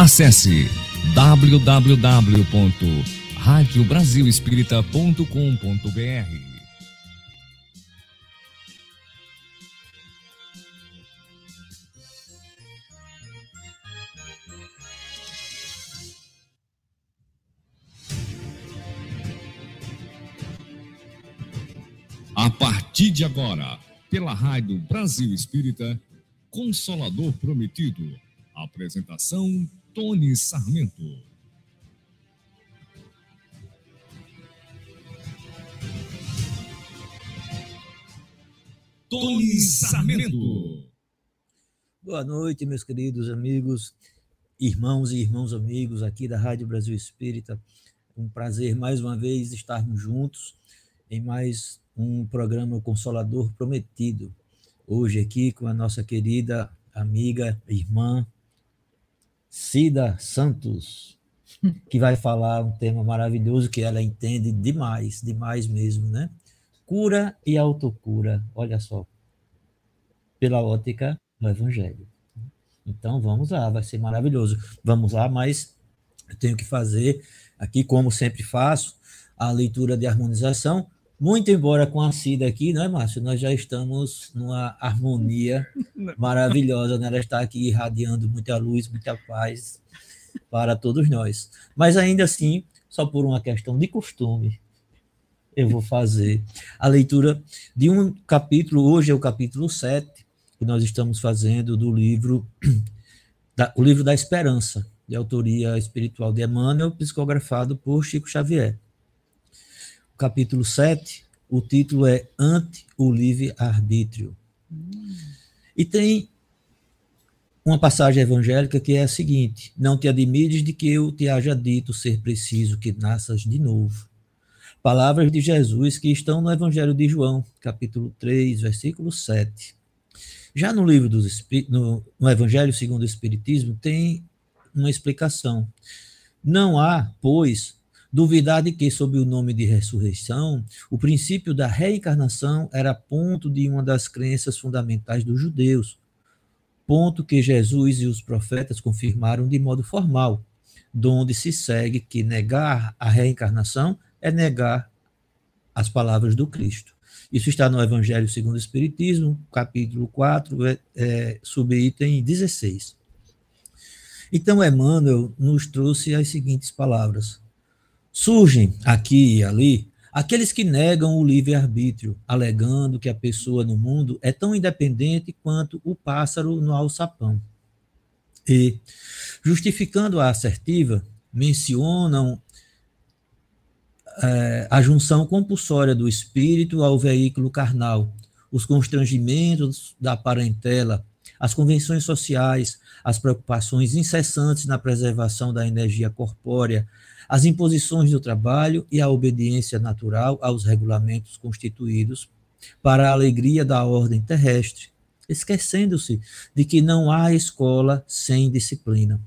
Acesse www.radiobrasilespírita.com.br A partir de agora, pela Rádio Brasil Espírita, Consolador Prometido. Apresentação Tony Sarmento. Tony Sarmento. Boa noite, meus queridos amigos, irmãos e irmãos amigos aqui da Rádio Brasil Espírita. Um prazer mais uma vez estarmos juntos em mais um programa Consolador Prometido. Hoje aqui com a nossa querida amiga, irmã Cida Santos, que vai falar um tema maravilhoso que ela entende demais, demais mesmo, né? Cura e autocura, olha só, pela ótica do Evangelho. Então vamos lá, vai ser maravilhoso. Vamos lá, mas eu tenho que fazer aqui, como sempre faço, a leitura de harmonização. Muito embora com a Cida aqui, não é, Márcio? Nós já estamos numa harmonia maravilhosa, né? Ela está aqui irradiando muita luz, muita paz para todos nós. Mas ainda assim, só por uma questão de costume, eu vou fazer a leitura de um capítulo, hoje é o capítulo 7, que nós estamos fazendo do livro, da, o livro da Esperança, de autoria espiritual de Emmanuel, psicografado por Chico Xavier capítulo 7, o título é Ante o Livre-Arbítrio. E tem uma passagem evangélica que é a seguinte: Não te admires de que eu te haja dito ser preciso que nasças de novo. Palavras de Jesus que estão no Evangelho de João, capítulo 3, versículo 7. Já no livro dos no, no Evangelho segundo o Espiritismo, tem uma explicação. Não há, pois, Duvidar de que, sob o nome de ressurreição, o princípio da reencarnação era ponto de uma das crenças fundamentais dos judeus, ponto que Jesus e os profetas confirmaram de modo formal, donde se segue que negar a reencarnação é negar as palavras do Cristo. Isso está no Evangelho segundo o Espiritismo, capítulo 4, é, é, subitem 16. Então, Emmanuel nos trouxe as seguintes palavras. Surgem aqui e ali aqueles que negam o livre-arbítrio, alegando que a pessoa no mundo é tão independente quanto o pássaro no alçapão. E, justificando a assertiva, mencionam é, a junção compulsória do espírito ao veículo carnal, os constrangimentos da parentela, as convenções sociais, as preocupações incessantes na preservação da energia corpórea, as imposições do trabalho e a obediência natural aos regulamentos constituídos para a alegria da ordem terrestre, esquecendo-se de que não há escola sem disciplina.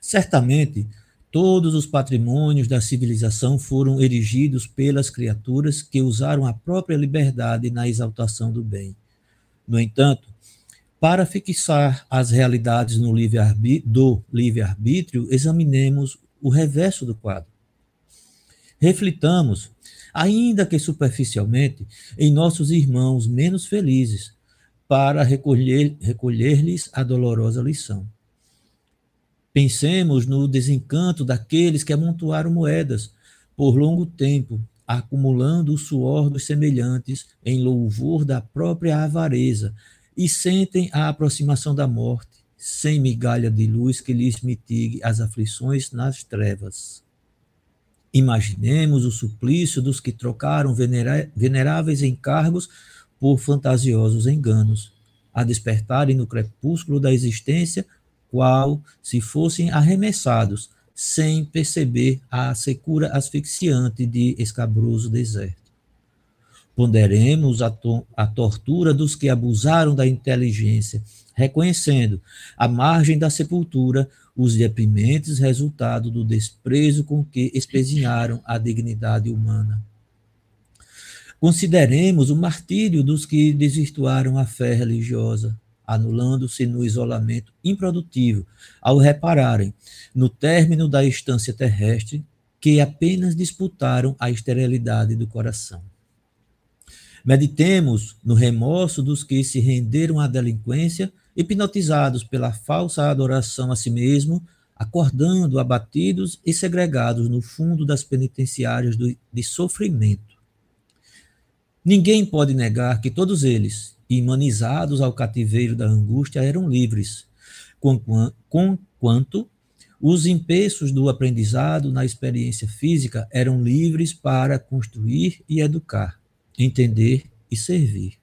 Certamente, todos os patrimônios da civilização foram erigidos pelas criaturas que usaram a própria liberdade na exaltação do bem. No entanto, para fixar as realidades no livre do livre-arbítrio, examinemos o reverso do quadro. Reflitamos, ainda que superficialmente, em nossos irmãos menos felizes, para recolher-lhes recolher a dolorosa lição. Pensemos no desencanto daqueles que amontoaram moedas por longo tempo, acumulando o suor dos semelhantes em louvor da própria avareza, e sentem a aproximação da morte, sem migalha de luz que lhes mitigue as aflições nas trevas. Imaginemos o suplício dos que trocaram veneráveis encargos por fantasiosos enganos, a despertarem no crepúsculo da existência, qual se fossem arremessados, sem perceber a secura asfixiante de escabroso deserto. Ponderemos a, to a tortura dos que abusaram da inteligência reconhecendo, à margem da sepultura, os deprimentes resultado do desprezo com que espezinharam a dignidade humana. Consideremos o martírio dos que desvirtuaram a fé religiosa, anulando-se no isolamento improdutivo, ao repararem, no término da instância terrestre, que apenas disputaram a esterilidade do coração. Meditemos no remorso dos que se renderam à delinquência, hipnotizados pela falsa adoração a si mesmo, acordando abatidos e segregados no fundo das penitenciárias de sofrimento. Ninguém pode negar que todos eles, imanizados ao cativeiro da angústia, eram livres, conquanto os empeços do aprendizado na experiência física eram livres para construir e educar, entender e servir.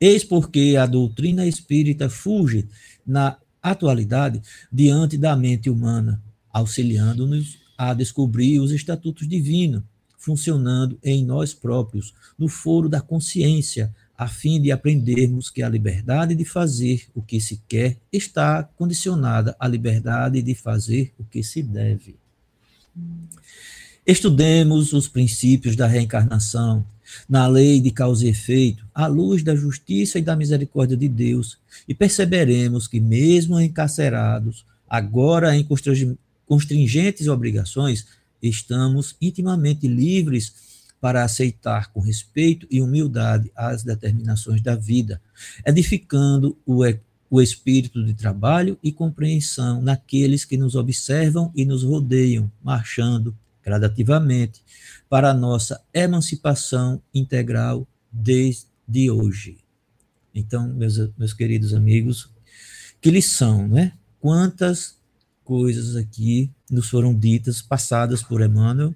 Eis porque a doutrina espírita fuge, na atualidade, diante da mente humana, auxiliando-nos a descobrir os estatutos divinos, funcionando em nós próprios, no foro da consciência, a fim de aprendermos que a liberdade de fazer o que se quer está condicionada à liberdade de fazer o que se deve. Estudemos os princípios da reencarnação, na lei de causa e efeito, à luz da justiça e da misericórdia de Deus, e perceberemos que, mesmo encarcerados, agora em constringentes obrigações, estamos intimamente livres para aceitar com respeito e humildade as determinações da vida, edificando o, o espírito de trabalho e compreensão naqueles que nos observam e nos rodeiam, marchando gradativamente para a nossa emancipação integral desde hoje. Então, meus, meus queridos amigos, que lição, né? Quantas coisas aqui nos foram ditas, passadas por Emmanuel,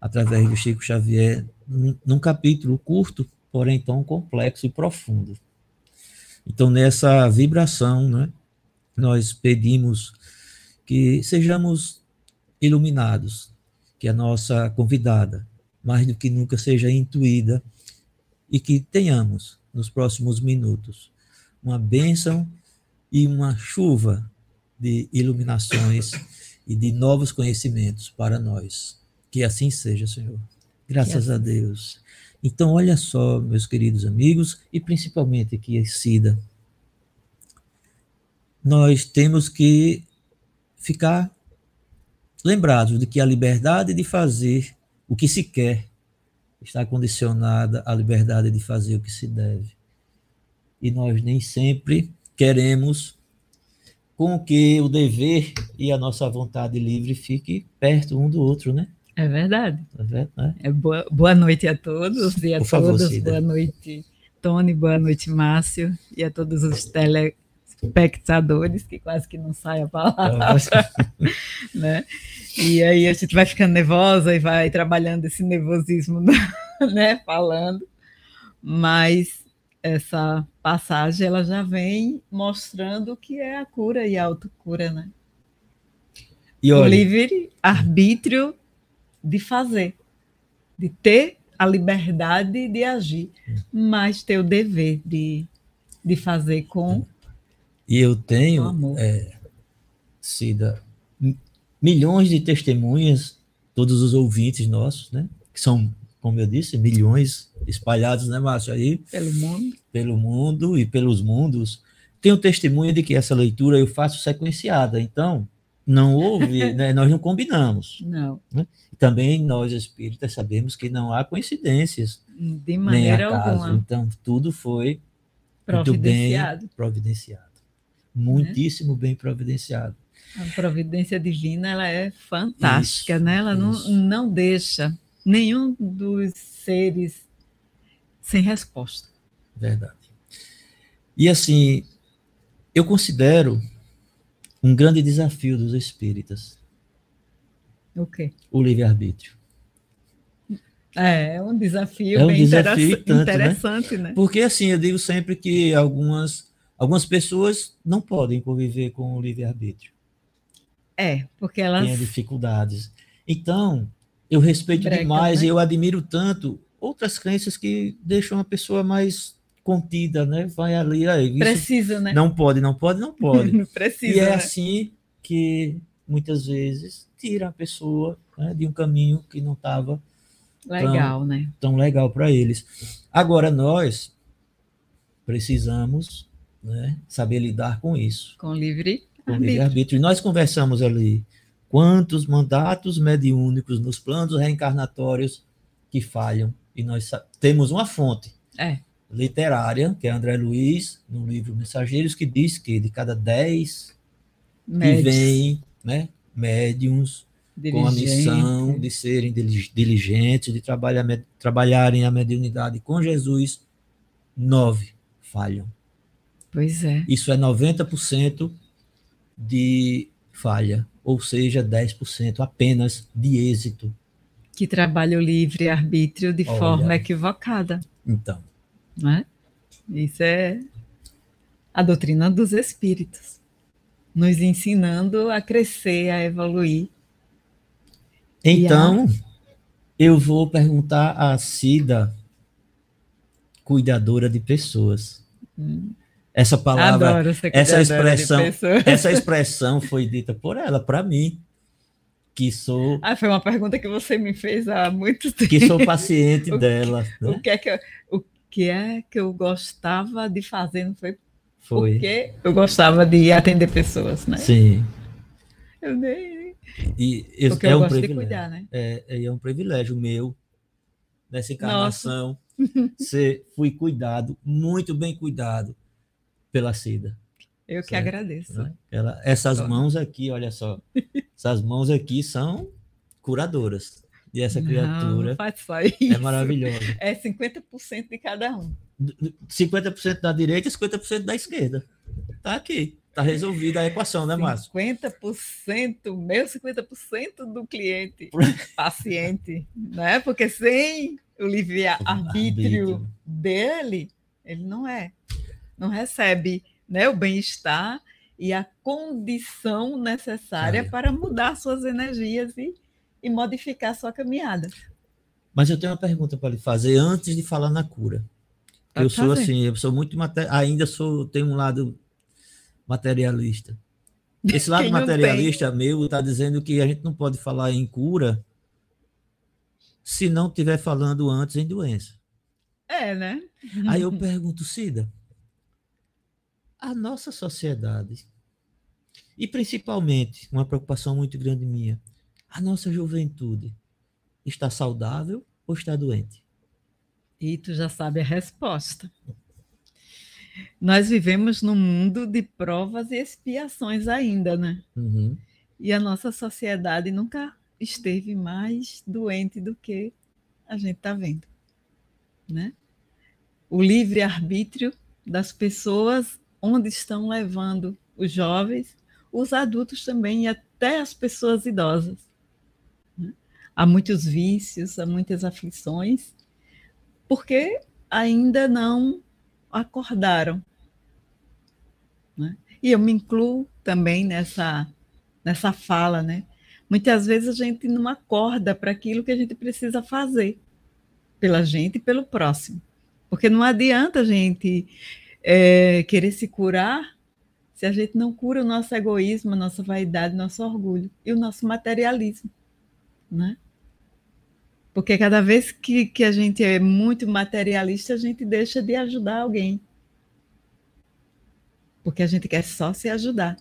através de Chico Xavier, num, capítulo curto, porém tão complexo e profundo. Então, nessa vibração, né, nós pedimos que sejamos iluminados, que a nossa convidada, mais do que nunca, seja intuída e que tenhamos, nos próximos minutos, uma bênção e uma chuva de iluminações e de novos conhecimentos para nós. Que assim seja, Senhor. Graças assim. a Deus. Então, olha só, meus queridos amigos, e principalmente aqui, Cida, nós temos que ficar lembrados de que a liberdade de fazer o que se quer está condicionada à liberdade de fazer o que se deve. E nós nem sempre queremos com que o dever e a nossa vontade livre fiquem perto um do outro, né? É verdade. É verdade. É boa, boa noite a todos e a Por todas. Favor, boa noite, Tony. Boa noite, Márcio. E a todos os telespectadores, que quase que não sai a palavra. né? E aí a gente vai ficando nervosa e vai trabalhando esse nervosismo, né? Falando. Mas essa passagem ela já vem mostrando o que é a cura e a autocura, né? E olha, o livre arbítrio de fazer, de ter a liberdade de agir, mas ter o dever de, de fazer com. E eu tenho, é, Cida, milhões de testemunhas, todos os ouvintes nossos, né? Que são, como eu disse, milhões espalhados, né, Márcio? Aí, pelo mundo. Pelo mundo e pelos mundos. Tenho testemunha de que essa leitura eu faço sequenciada. Então, não houve, né, nós não combinamos. Não. Né? Também nós espíritas sabemos que não há coincidências. De maneira nem alguma. Então, tudo foi muito bem providenciado. Muitíssimo né? bem providenciado. A providência divina ela é fantástica, isso, né? Ela não, não deixa nenhum dos seres sem resposta. Verdade. E assim, eu considero um grande desafio dos espíritas. O quê? O livre-arbítrio. É, é um desafio é um bem desafio tanto, né? interessante, né? né? Porque assim, eu digo sempre que algumas, algumas pessoas não podem conviver com o livre-arbítrio. É, porque elas... Têm dificuldades. Então, eu respeito demais né? e eu admiro tanto outras crenças que deixam a pessoa mais contida, né? Vai ali, aí. Precisa, né? Não pode, não pode, não pode. não precisa. E é né? assim que muitas vezes tira a pessoa né, de um caminho que não estava legal, né? Tão legal para eles. Agora nós precisamos né, saber lidar com isso. Com livre com arbítrio. livre arbítrio. E nós conversamos ali quantos mandatos mediúnicos nos planos reencarnatórios que falham. E nós temos uma fonte é. literária, que é André Luiz, no livro Mensageiros, que diz que de cada dez que vêm, né, médiums com a missão de serem diligentes, de trabalhar, trabalharem a mediunidade com Jesus, nove falham. Pois é. Isso é 90% de falha, ou seja, 10% apenas de êxito. Que trabalha o livre-arbítrio de Olha, forma equivocada. Então. Né? Isso é a doutrina dos espíritos, nos ensinando a crescer, a evoluir. Então, a... eu vou perguntar à Cida, cuidadora de pessoas. Hum. Essa palavra, Adoro essa expressão, essa expressão foi dita por ela, para mim, que sou. Ah, foi uma pergunta que você me fez há muito tempo. Que sou paciente o dela. Que, né? O que é que eu, o que é que eu gostava de fazer? Não foi? Foi. Porque eu gostava de atender pessoas, né? Sim. Eu nem. E eu, Porque é eu um privilégio. Cuidar, né? é, é um privilégio meu nessa encarnação. Ser, fui cuidado, muito bem cuidado pela Cida. Eu que certo? agradeço. Né? Ela, essas mãos aqui, olha só, essas mãos aqui são curadoras. E essa criatura não é maravilhosa. É 50% de cada um. 50% da direita e 50% da esquerda. Tá aqui. Tá resolvida a equação, né, Márcio? 50% meu, 50% do cliente, paciente, né? Porque sem o livre-arbítrio dele, ele não é não recebe né, o bem-estar e a condição necessária para mudar suas energias e, e modificar sua caminhada. Mas eu tenho uma pergunta para lhe fazer antes de falar na cura. Pode eu sou assim, eu sou muito ainda sou tenho um lado materialista. Esse lado materialista meu está dizendo que a gente não pode falar em cura se não estiver falando antes em doença. É, né? Aí eu pergunto, Cida, a nossa sociedade, e principalmente uma preocupação muito grande minha, a nossa juventude está saudável ou está doente? E tu já sabe a resposta. Nós vivemos num mundo de provas e expiações ainda, né? Uhum. E a nossa sociedade nunca esteve mais doente do que a gente está vendo, né? O livre arbítrio das pessoas onde estão levando os jovens, os adultos também e até as pessoas idosas. Né? Há muitos vícios, há muitas aflições, porque ainda não acordaram. Né? E eu me incluo também nessa, nessa fala, né? Muitas vezes a gente não acorda para aquilo que a gente precisa fazer pela gente e pelo próximo. Porque não adianta a gente é, querer se curar se a gente não cura o nosso egoísmo, a nossa vaidade, nosso orgulho e o nosso materialismo, né? Porque cada vez que, que a gente é muito materialista, a gente deixa de ajudar alguém. Porque a gente quer só se ajudar.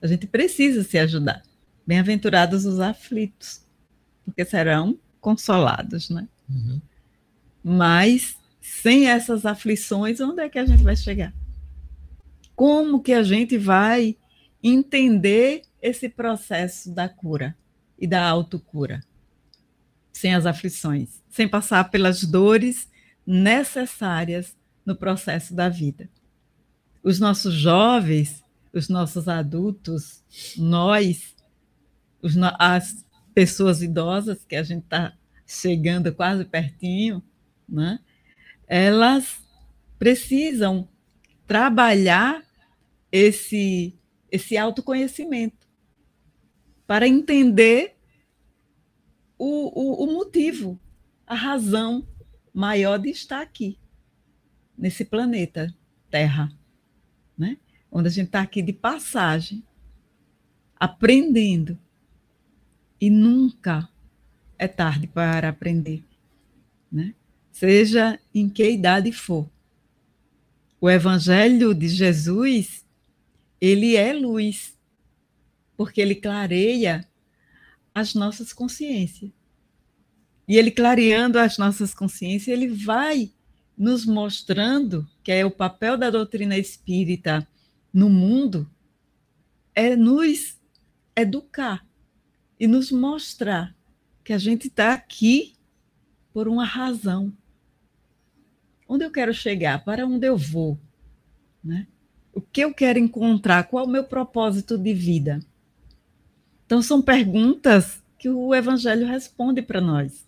A gente precisa se ajudar. Bem-aventurados os aflitos, porque serão consolados, né? Uhum. Mas sem essas aflições, onde é que a gente vai chegar? Como que a gente vai entender esse processo da cura e da autocura? Sem as aflições, sem passar pelas dores necessárias no processo da vida. Os nossos jovens, os nossos adultos, nós, os, as pessoas idosas, que a gente está chegando quase pertinho, né? Elas precisam trabalhar esse, esse autoconhecimento para entender o, o, o motivo, a razão maior de estar aqui, nesse planeta Terra, né? onde a gente está aqui de passagem, aprendendo. E nunca é tarde para aprender. Né? Seja em que idade for. o evangelho de Jesus, ele é luz, porque ele clareia as nossas consciências. E ele clareando as nossas consciências, ele vai nos mostrando que é o papel da doutrina espírita no mundo é nos educar e nos mostrar que a gente está aqui por uma razão. Onde eu quero chegar? Para onde eu vou? Né? O que eu quero encontrar? Qual é o meu propósito de vida? Então, são perguntas que o Evangelho responde para nós.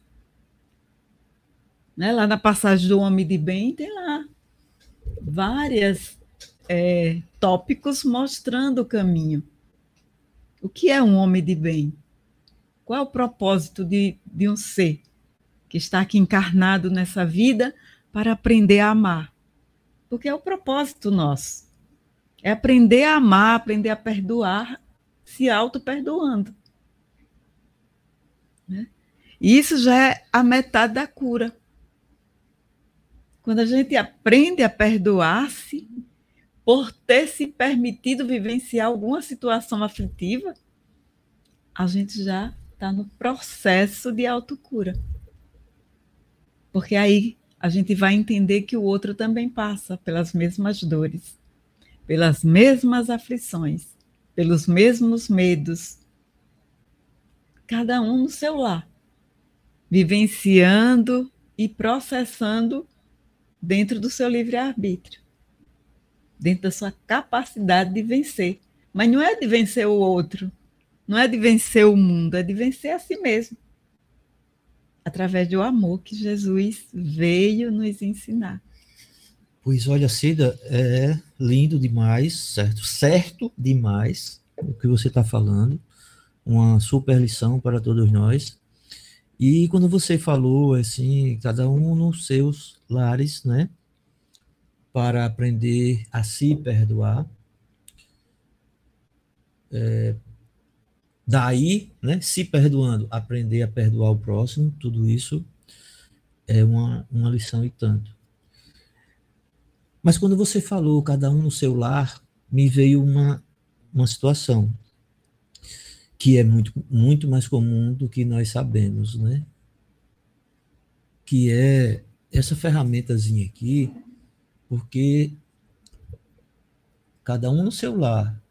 Né? Lá na passagem do Homem de Bem, tem lá várias é, tópicos mostrando o caminho. O que é um homem de bem? Qual é o propósito de, de um ser que está aqui encarnado nessa vida para aprender a amar? Porque é o propósito nosso. É aprender a amar, aprender a perdoar, se auto-perdoando. Né? E isso já é a metade da cura. Quando a gente aprende a perdoar-se por ter se permitido vivenciar alguma situação aflitiva, a gente já está no processo de autocura. Porque aí a gente vai entender que o outro também passa pelas mesmas dores, pelas mesmas aflições, pelos mesmos medos. Cada um no seu lar, vivenciando e processando dentro do seu livre-arbítrio, dentro da sua capacidade de vencer. Mas não é de vencer o outro, não é de vencer o mundo, é de vencer a si mesmo. Através do amor que Jesus veio nos ensinar. Pois olha, Cida, é lindo demais, certo? Certo demais o que você está falando. Uma super lição para todos nós. E quando você falou assim, cada um nos seus lares, né? Para aprender a se perdoar. É, daí, né? Se perdoando, aprender a perdoar o próximo, tudo isso é uma, uma lição e tanto. Mas quando você falou cada um no seu lar, me veio uma, uma situação que é muito, muito mais comum do que nós sabemos, né? Que é essa ferramentazinha aqui, porque cada um no seu lar,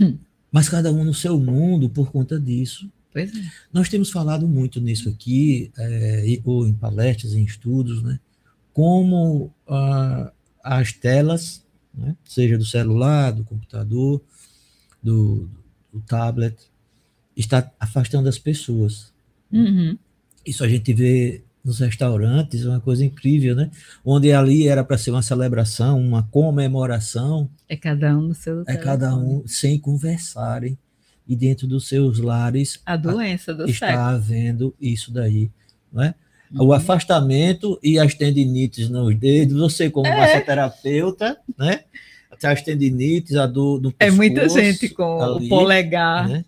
hum. Mas cada um no seu mundo por conta disso. É. Nós temos falado muito nisso aqui, é, ou em palestras, em estudos, né? Como ah, as telas, né? seja do celular, do computador, do, do tablet, está afastando as pessoas. Uhum. Isso a gente vê nos restaurantes, uma coisa incrível, né? Onde ali era para ser uma celebração, uma comemoração. É cada um no seu É telefone. cada um sem conversarem. E dentro dos seus lares. A doença do Está havendo isso daí, né? Uhum. O afastamento e as tendinites nos dedos, você como é. massoterapeuta, né? As tendinites, a dor do pescoço. É muita gente com ali, o polegar. Né?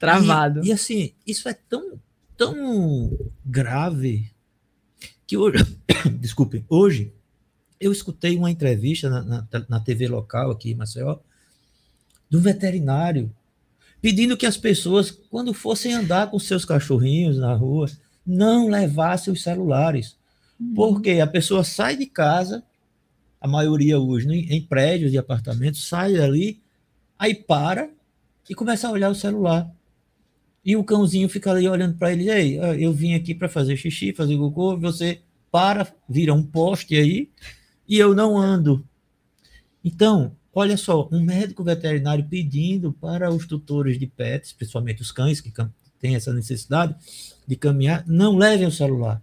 Travado. E, e, assim, isso é tão, tão grave que hoje, desculpem, hoje eu escutei uma entrevista na, na, na TV local aqui em Maceió, de um veterinário, pedindo que as pessoas, quando fossem andar com seus cachorrinhos na rua, não levassem os celulares. Uhum. Porque a pessoa sai de casa, a maioria hoje em, em prédios de apartamentos, sai dali, aí para e começa a olhar o celular. E o cãozinho fica ali olhando para ele, ei, eu vim aqui para fazer xixi, fazer cocô, você para, vira um poste aí, e eu não ando. Então, olha só, um médico veterinário pedindo para os tutores de pets, principalmente os cães que têm essa necessidade de caminhar, não levem o celular.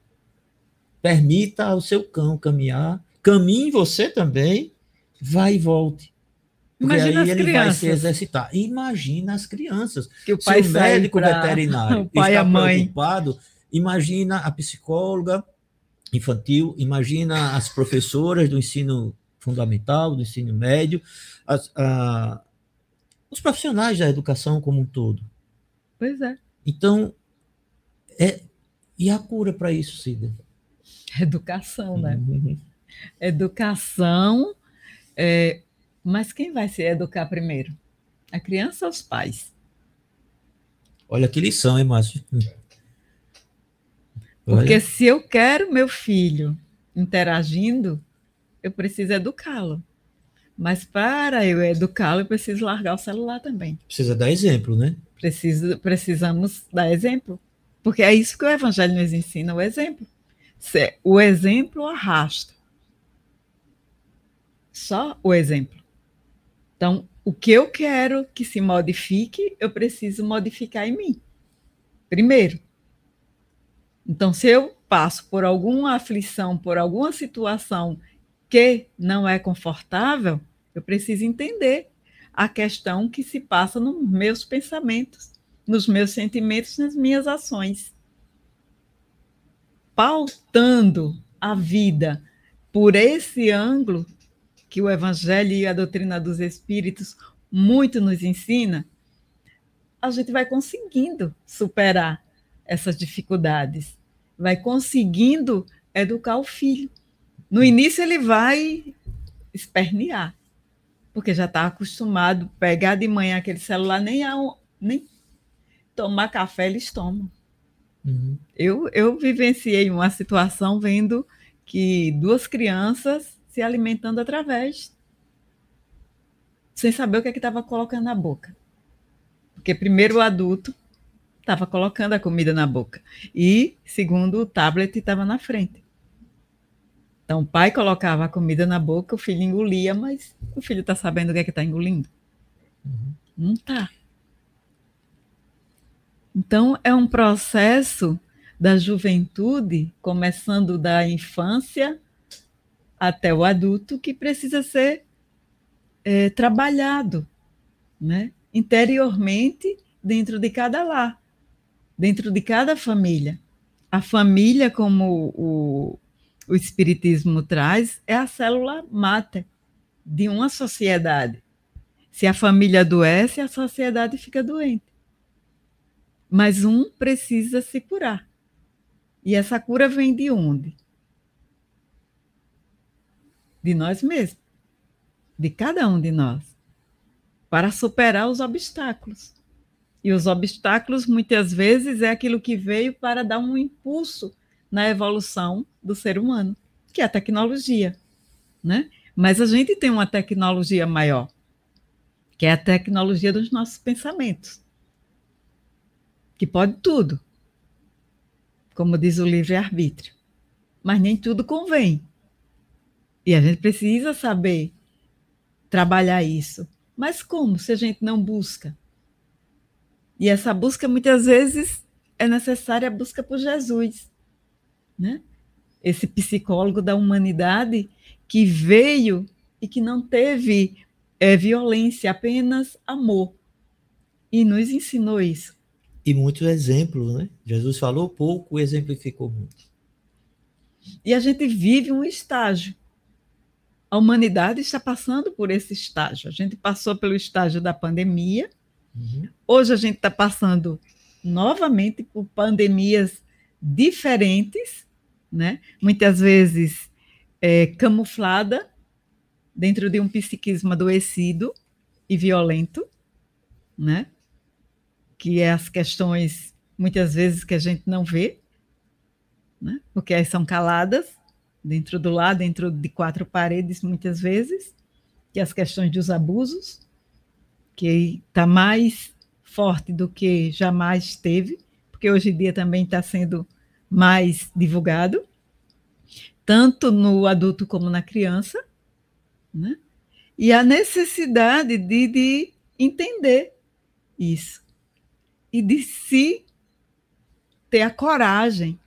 Permita ao seu cão caminhar, caminhe você também, vai e volte. Imagina aí ele crianças. vai se exercitar. Imagina as crianças. Que o pai se o médico pra... veterinário o pai está a mãe. preocupado, imagina a psicóloga infantil, imagina as professoras do ensino fundamental, do ensino médio, as, a, os profissionais da educação como um todo. Pois é. Então, é, e a cura para isso, Cida? Educação, né? Uhum. Educação É, mas quem vai se educar primeiro? A criança ou os pais? Olha que lição, hein, Márcio? Porque se eu quero meu filho interagindo, eu preciso educá-lo. Mas para eu educá-lo, eu preciso largar o celular também. Precisa dar exemplo, né? Preciso, precisamos dar exemplo. Porque é isso que o Evangelho nos ensina, o exemplo. O exemplo arrasta. Só o exemplo. Então, o que eu quero que se modifique, eu preciso modificar em mim. Primeiro. Então, se eu passo por alguma aflição, por alguma situação que não é confortável, eu preciso entender a questão que se passa nos meus pensamentos, nos meus sentimentos, nas minhas ações. Pautando a vida por esse ângulo que o Evangelho e a doutrina dos Espíritos muito nos ensina, a gente vai conseguindo superar essas dificuldades, vai conseguindo educar o filho. No início ele vai espernear, porque já está acostumado a pegar de manhã aquele celular, nem, a, nem tomar café eles tomam. Uhum. Eu, eu vivenciei uma situação vendo que duas crianças se alimentando através, sem saber o que é estava colocando na boca. Porque primeiro o adulto estava colocando a comida na boca e segundo o tablet estava na frente. Então, o pai colocava a comida na boca, o filho engolia, mas o filho está sabendo o que é que está engolindo? Uhum. Não está. Então, é um processo da juventude, começando da infância até o adulto, que precisa ser é, trabalhado né? interiormente dentro de cada lar, dentro de cada família. A família, como o, o Espiritismo traz é a célula máter de uma sociedade. Se a família adoece, a sociedade fica doente. Mas um precisa se curar. E essa cura vem de onde? De nós mesmos, de cada um de nós, para superar os obstáculos. E os obstáculos, muitas vezes, é aquilo que veio para dar um impulso na evolução do ser humano, que é a tecnologia, né? Mas a gente tem uma tecnologia maior, que é a tecnologia dos nossos pensamentos, que pode tudo, como diz o livre-arbítrio. Mas nem tudo convém. E a gente precisa saber trabalhar isso. Mas como se a gente não busca? E essa busca, muitas vezes, é necessária a busca por Jesus né? esse psicólogo da humanidade que veio e que não teve é, violência, apenas amor. E nos ensinou isso. E muitos exemplos, né? Jesus falou pouco, exemplificou muito. E a gente vive um estágio. A humanidade está passando por esse estágio. A gente passou pelo estágio da pandemia. Uhum. Hoje a gente está passando novamente por pandemias diferentes né? muitas vezes é, camuflada dentro de um psiquismo adoecido e violento, né? que é as questões, muitas vezes, que a gente não vê, né? porque elas são caladas dentro do lar, dentro de quatro paredes, muitas vezes, que é as questões dos abusos, que está mais forte do que jamais teve, porque hoje em dia também está sendo mais divulgado, tanto no adulto como na criança, né? e a necessidade de, de entender isso e de se ter a coragem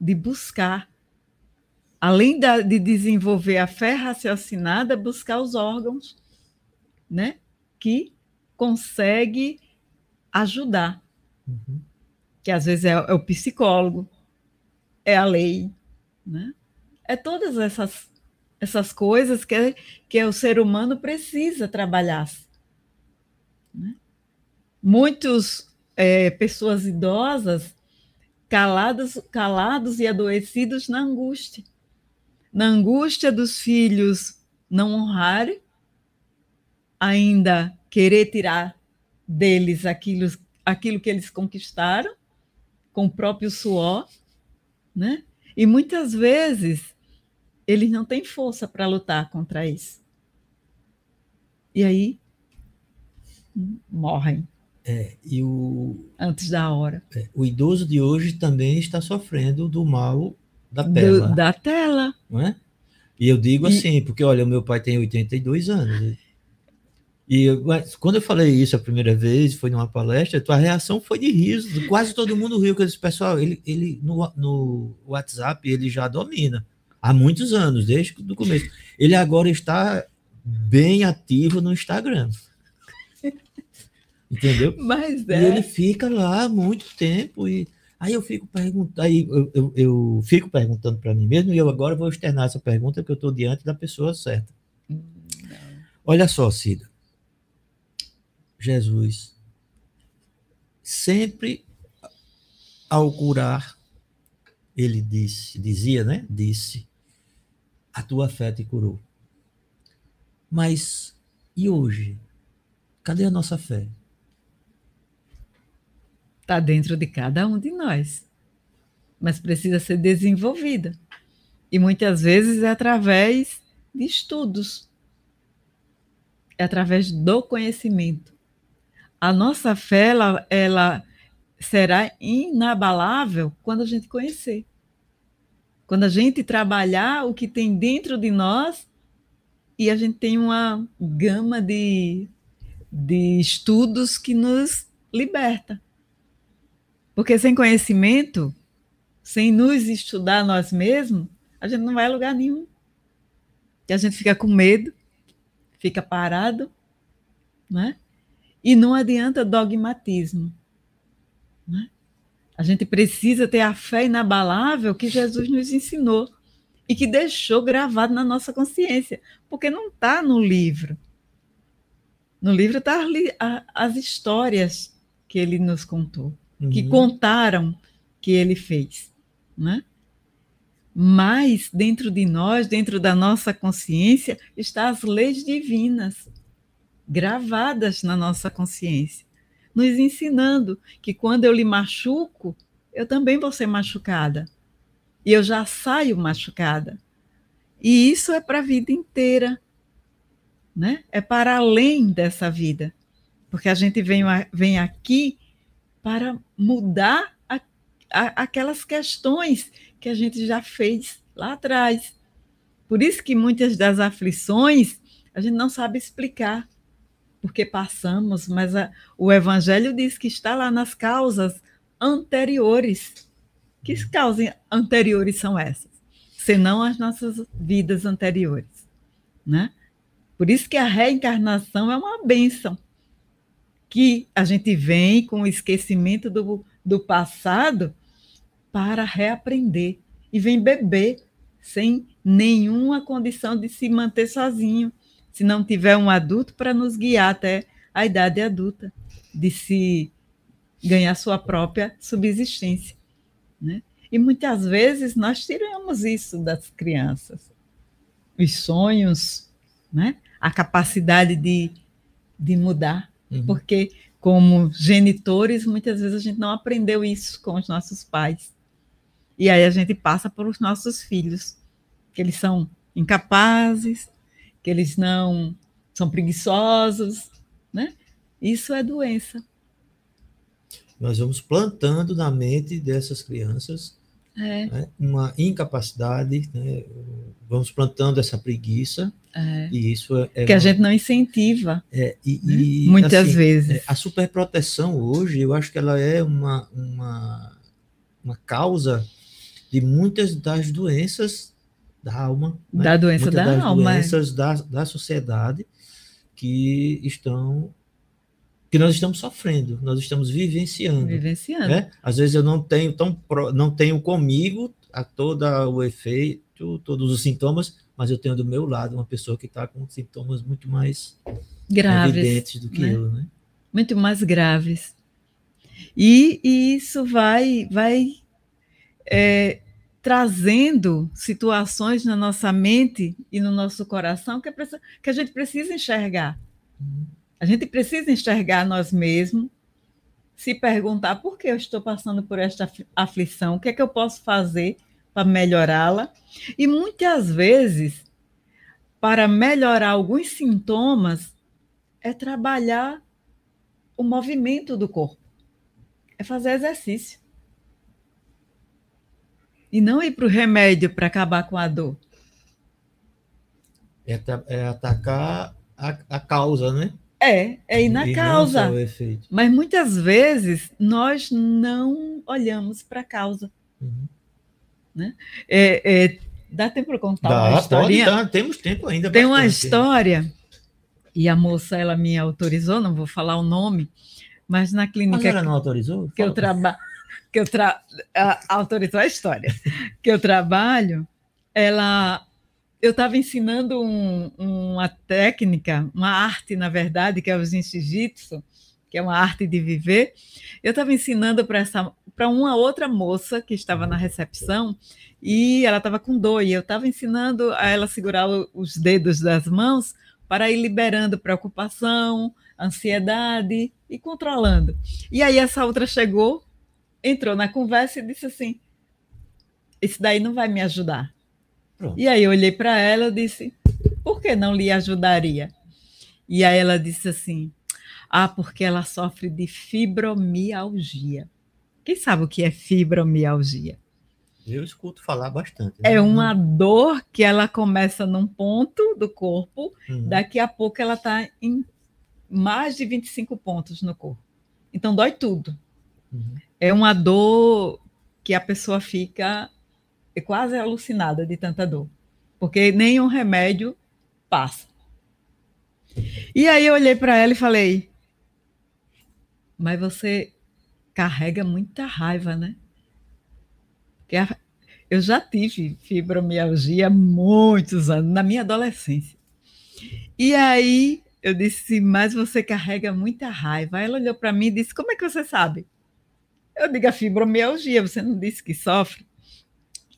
de buscar, além da, de desenvolver a fé raciocinada, buscar os órgãos né, que consegue ajudar. Uhum. Que às vezes é, é o psicólogo, é a lei, né? É todas essas essas coisas que, que o ser humano precisa trabalhar. Né? Muitos é, pessoas idosas calados, calados e adoecidos na angústia. Na angústia dos filhos não honrarem ainda querer tirar deles aquilo, aquilo que eles conquistaram com o próprio suor, né? E muitas vezes eles não têm força para lutar contra isso. E aí morrem. É, e o, antes da hora. É, o idoso de hoje também está sofrendo do mal da tela. Do, da tela. Não é? E eu digo e... assim, porque olha, o meu pai tem 82 anos. E eu, quando eu falei isso a primeira vez, foi numa palestra, tua reação foi de riso. Quase todo mundo riu, eu disse, pessoal, ele, ele no, no WhatsApp ele já domina há muitos anos, desde o começo. Ele agora está bem ativo no Instagram. Entendeu? Mas é. E ele fica lá muito tempo e aí eu fico perguntando, aí eu, eu, eu fico perguntando para mim mesmo e eu agora vou externar essa pergunta que eu estou diante da pessoa certa. Hum, Olha só, Cida. Jesus sempre ao curar ele disse, dizia, né? Disse: a tua fé te curou. Mas e hoje? Cadê a nossa fé? Está dentro de cada um de nós, mas precisa ser desenvolvida. E muitas vezes é através de estudos, é através do conhecimento. A nossa fé, ela, ela será inabalável quando a gente conhecer. Quando a gente trabalhar o que tem dentro de nós e a gente tem uma gama de, de estudos que nos liberta. Porque sem conhecimento, sem nos estudar nós mesmos, a gente não vai a lugar nenhum. E a gente fica com medo, fica parado, né? E não adianta dogmatismo. Né? A gente precisa ter a fé inabalável que Jesus nos ensinou e que deixou gravado na nossa consciência, porque não está no livro. No livro estão tá as histórias que ele nos contou, uhum. que contaram que ele fez. Né? Mas dentro de nós, dentro da nossa consciência, estão as leis divinas, gravadas na nossa consciência, nos ensinando que quando eu lhe machuco, eu também vou ser machucada e eu já saio machucada. E isso é para a vida inteira, né? É para além dessa vida, porque a gente vem, vem aqui para mudar a, a, aquelas questões que a gente já fez lá atrás. Por isso que muitas das aflições a gente não sabe explicar, porque passamos, mas a, o Evangelho diz que está lá nas causas anteriores que causas anteriores são essas? Senão as nossas vidas anteriores, né? Por isso que a reencarnação é uma bênção, que a gente vem com o esquecimento do, do passado para reaprender e vem beber sem nenhuma condição de se manter sozinho, se não tiver um adulto para nos guiar até a idade adulta, de se ganhar sua própria subsistência. Né? E muitas vezes nós tiramos isso das crianças. Os sonhos, né? a capacidade de, de mudar. Uhum. Porque, como genitores, muitas vezes a gente não aprendeu isso com os nossos pais. E aí a gente passa para os nossos filhos, que eles são incapazes, que eles não são preguiçosos, né? Isso é doença nós vamos plantando na mente dessas crianças é. né, uma incapacidade, né, vamos plantando essa preguiça, é. e isso é. é que uma, a gente não incentiva. É, e, né? e, Muitas assim, vezes. É, a superproteção hoje, eu acho que ela é uma, uma, uma causa de muitas das doenças da alma. Né? Da doença muitas da das alma. doenças da, da sociedade que estão que nós estamos sofrendo, nós estamos vivenciando. Vivenciando. Né? Às vezes eu não tenho tão não tenho comigo a todo o efeito, todos os sintomas, mas eu tenho do meu lado uma pessoa que está com sintomas muito mais graves, evidentes do que né? eu, né? Muito mais graves. E, e isso vai vai é, trazendo situações na nossa mente e no nosso coração que, é, que a gente precisa enxergar A gente precisa enxergar nós mesmos, se perguntar por que eu estou passando por esta aflição, o que é que eu posso fazer para melhorá-la. E muitas vezes, para melhorar alguns sintomas, é trabalhar o movimento do corpo, é fazer exercício. E não ir para o remédio para acabar com a dor. É, é atacar a, a causa, né? É, é ir na e causa. Mas muitas vezes nós não olhamos para a causa. Uhum. Né? É, é, dá tempo para contar dá, uma historinha? Pode, dá, temos tempo ainda. Tem bastante. uma história, e a moça ela me autorizou, não vou falar o nome, mas na clínica. Mas ela não autorizou? Que Fala. eu trabalho. Que eu tra... autorizou a história. que eu trabalho, ela eu estava ensinando um, uma técnica, uma arte, na verdade, que é o jiu-jitsu, que é uma arte de viver. Eu estava ensinando para uma outra moça que estava na recepção e ela estava com dor, e eu estava ensinando a ela segurar os dedos das mãos para ir liberando preocupação, ansiedade e controlando. E aí essa outra chegou, entrou na conversa e disse assim: Isso daí não vai me ajudar. Pronto. E aí eu olhei para ela e disse: por que não lhe ajudaria? E aí ela disse assim: ah, porque ela sofre de fibromialgia. Quem sabe o que é fibromialgia? Eu escuto falar bastante. Né? É uma dor que ela começa num ponto do corpo, uhum. daqui a pouco ela está em mais de 25 pontos no corpo. Então dói tudo. Uhum. É uma dor que a pessoa fica quase alucinada de tanta dor, porque nenhum remédio passa. E aí eu olhei para ela e falei: Mas você carrega muita raiva, né? Porque eu já tive fibromialgia há muitos anos, na minha adolescência. E aí eu disse: Mas você carrega muita raiva. Ela olhou para mim e disse: Como é que você sabe? Eu digo: A fibromialgia, você não disse que sofre?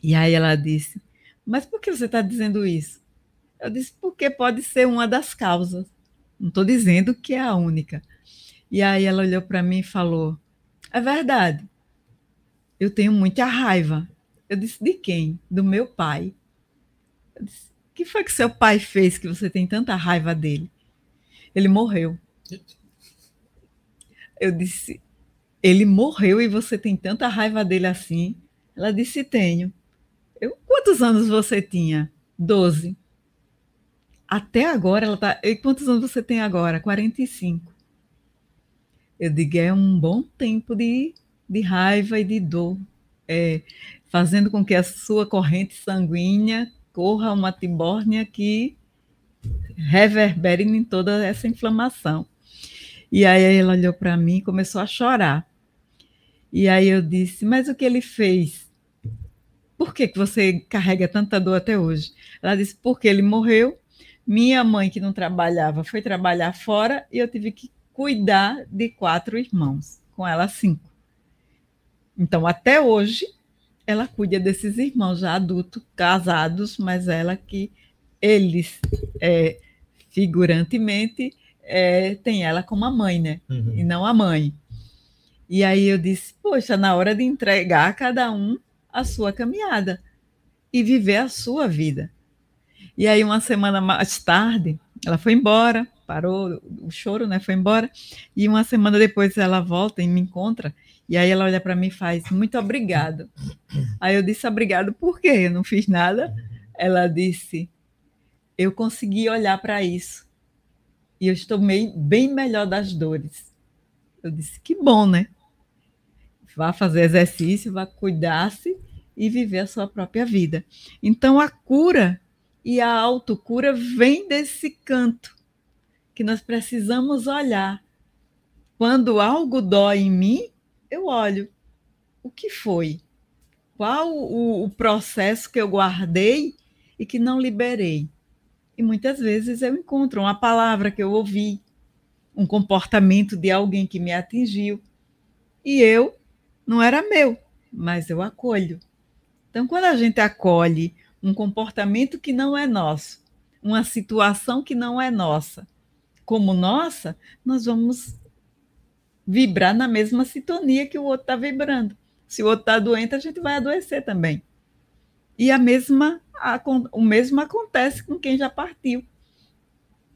E aí ela disse: Mas por que você está dizendo isso? Eu disse: Porque pode ser uma das causas. Não estou dizendo que é a única. E aí ela olhou para mim e falou: É verdade. Eu tenho muita raiva. Eu disse: De quem? Do meu pai. Eu disse: O que foi que seu pai fez que você tem tanta raiva dele? Ele morreu. Eu disse: Ele morreu e você tem tanta raiva dele assim? Ela disse: Tenho. Eu, quantos anos você tinha? Doze. Até agora ela tá. E quantos anos você tem agora? 45. Eu digo, é um bom tempo de, de raiva e de dor, é, fazendo com que a sua corrente sanguínea corra uma tibórnia que reverbere em toda essa inflamação. E aí ela olhou para mim e começou a chorar. E aí eu disse, mas o que ele fez? Por que, que você carrega tanta dor até hoje? Ela disse, porque ele morreu, minha mãe, que não trabalhava, foi trabalhar fora e eu tive que cuidar de quatro irmãos, com ela cinco. Então, até hoje, ela cuida desses irmãos já adultos, casados, mas ela que eles, é, figurantemente, é, tem ela como a mãe, né? Uhum. E não a mãe. E aí eu disse, poxa, na hora de entregar cada um a sua caminhada e viver a sua vida. E aí, uma semana mais tarde, ela foi embora, parou o choro, né? Foi embora. E uma semana depois ela volta e me encontra. E aí ela olha para mim e faz: Muito obrigado. Aí eu disse: Obrigado por quê? Eu não fiz nada. Ela disse: Eu consegui olhar para isso. E eu estou meio, bem melhor das dores. Eu disse: Que bom, né? Vá fazer exercício, vá cuidar-se e viver a sua própria vida. Então, a cura e a autocura vem desse canto que nós precisamos olhar. Quando algo dói em mim, eu olho. O que foi? Qual o, o processo que eu guardei e que não liberei? E muitas vezes eu encontro uma palavra que eu ouvi, um comportamento de alguém que me atingiu, e eu não era meu, mas eu acolho. Então, quando a gente acolhe um comportamento que não é nosso, uma situação que não é nossa, como nossa, nós vamos vibrar na mesma sintonia que o outro está vibrando. Se o outro está doente, a gente vai adoecer também. E a mesma, a, o mesmo acontece com quem já partiu.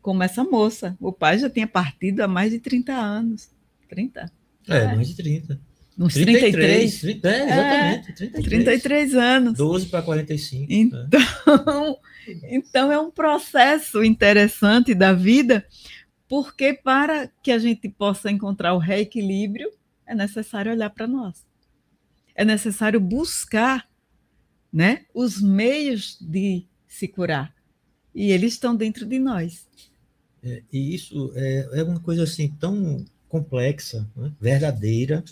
Como essa moça. O pai já tinha partido há mais de 30 anos. 30? É, é. mais de 30. Uns 33. 30, é, exatamente. É, 33. 33 anos. 12 para 45. Então, é. então, é um processo interessante da vida, porque para que a gente possa encontrar o reequilíbrio, é necessário olhar para nós. É necessário buscar né, os meios de se curar. E eles estão dentro de nós. É, e isso é, é, uma coisa assim tão complexa, né? verdadeira,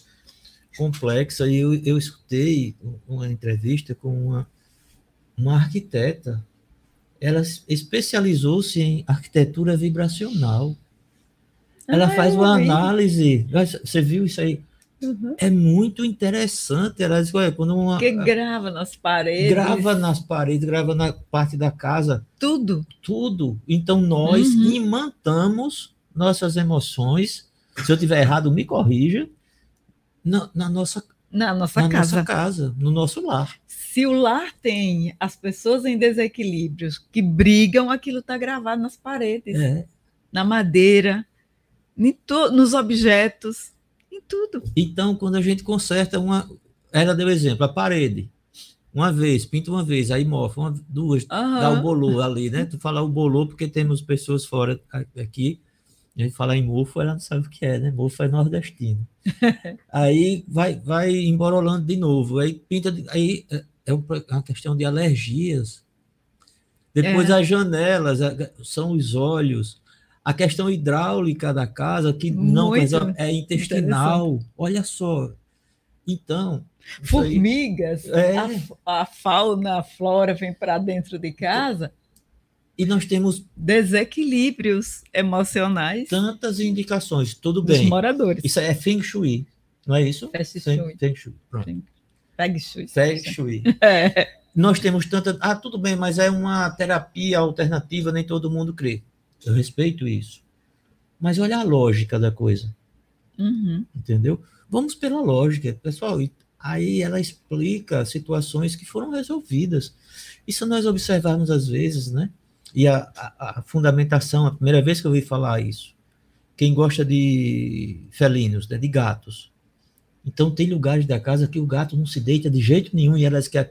complexa. E eu, eu escutei uma entrevista com uma, uma arquiteta. Ela especializou-se em arquitetura vibracional. Ela ah, faz uma análise. Você viu isso aí? Uhum. É muito interessante. Ela diz, olha, quando uma. Que grava nas paredes. Grava nas paredes, grava na parte da casa. Tudo. Tudo. Então nós uhum. imantamos nossas emoções. Se eu tiver errado, me corrija. Na, na nossa, na nossa na casa. nossa casa, no nosso lar. Se o lar tem as pessoas em desequilíbrios que brigam, aquilo está gravado nas paredes, é. na madeira, nos objetos em tudo. Então, quando a gente conserta uma. Ela deu exemplo, a parede. Uma vez, pinta uma vez, aí mofa, uma, duas, uhum. dá o bolô ali, né? Tu fala o bolô porque temos pessoas fora aqui. A gente fala em mofo, ela não sabe o que é, né? Mofo é nordestino. aí vai, vai emborolando de novo. Aí pinta. Aí é, é uma questão de alergias. Depois é. as janelas, são os olhos a questão hidráulica da casa, que não é intestinal. Olha só. Então. Formigas, é... a, a, fauna, a flora vem para dentro de casa. E nós temos desequilíbrios emocionais. Tantas indicações, tudo bem. Dos moradores. Isso é Feng Shui, não é isso? Feng Shui. Feng Shui. Feng Shui. Feng Shui. É. Nós temos tanta. Ah, tudo bem, mas é uma terapia alternativa, nem todo mundo crê. Eu respeito isso. Mas olha a lógica da coisa. Uhum. Entendeu? Vamos pela lógica. Pessoal, aí ela explica situações que foram resolvidas. E se nós observarmos às vezes, né? E a, a, a fundamentação, a primeira vez que eu ouvi falar isso, quem gosta de felinos, né, de gatos. Então tem lugares da casa que o gato não se deita de jeito nenhum, e ela diz que a,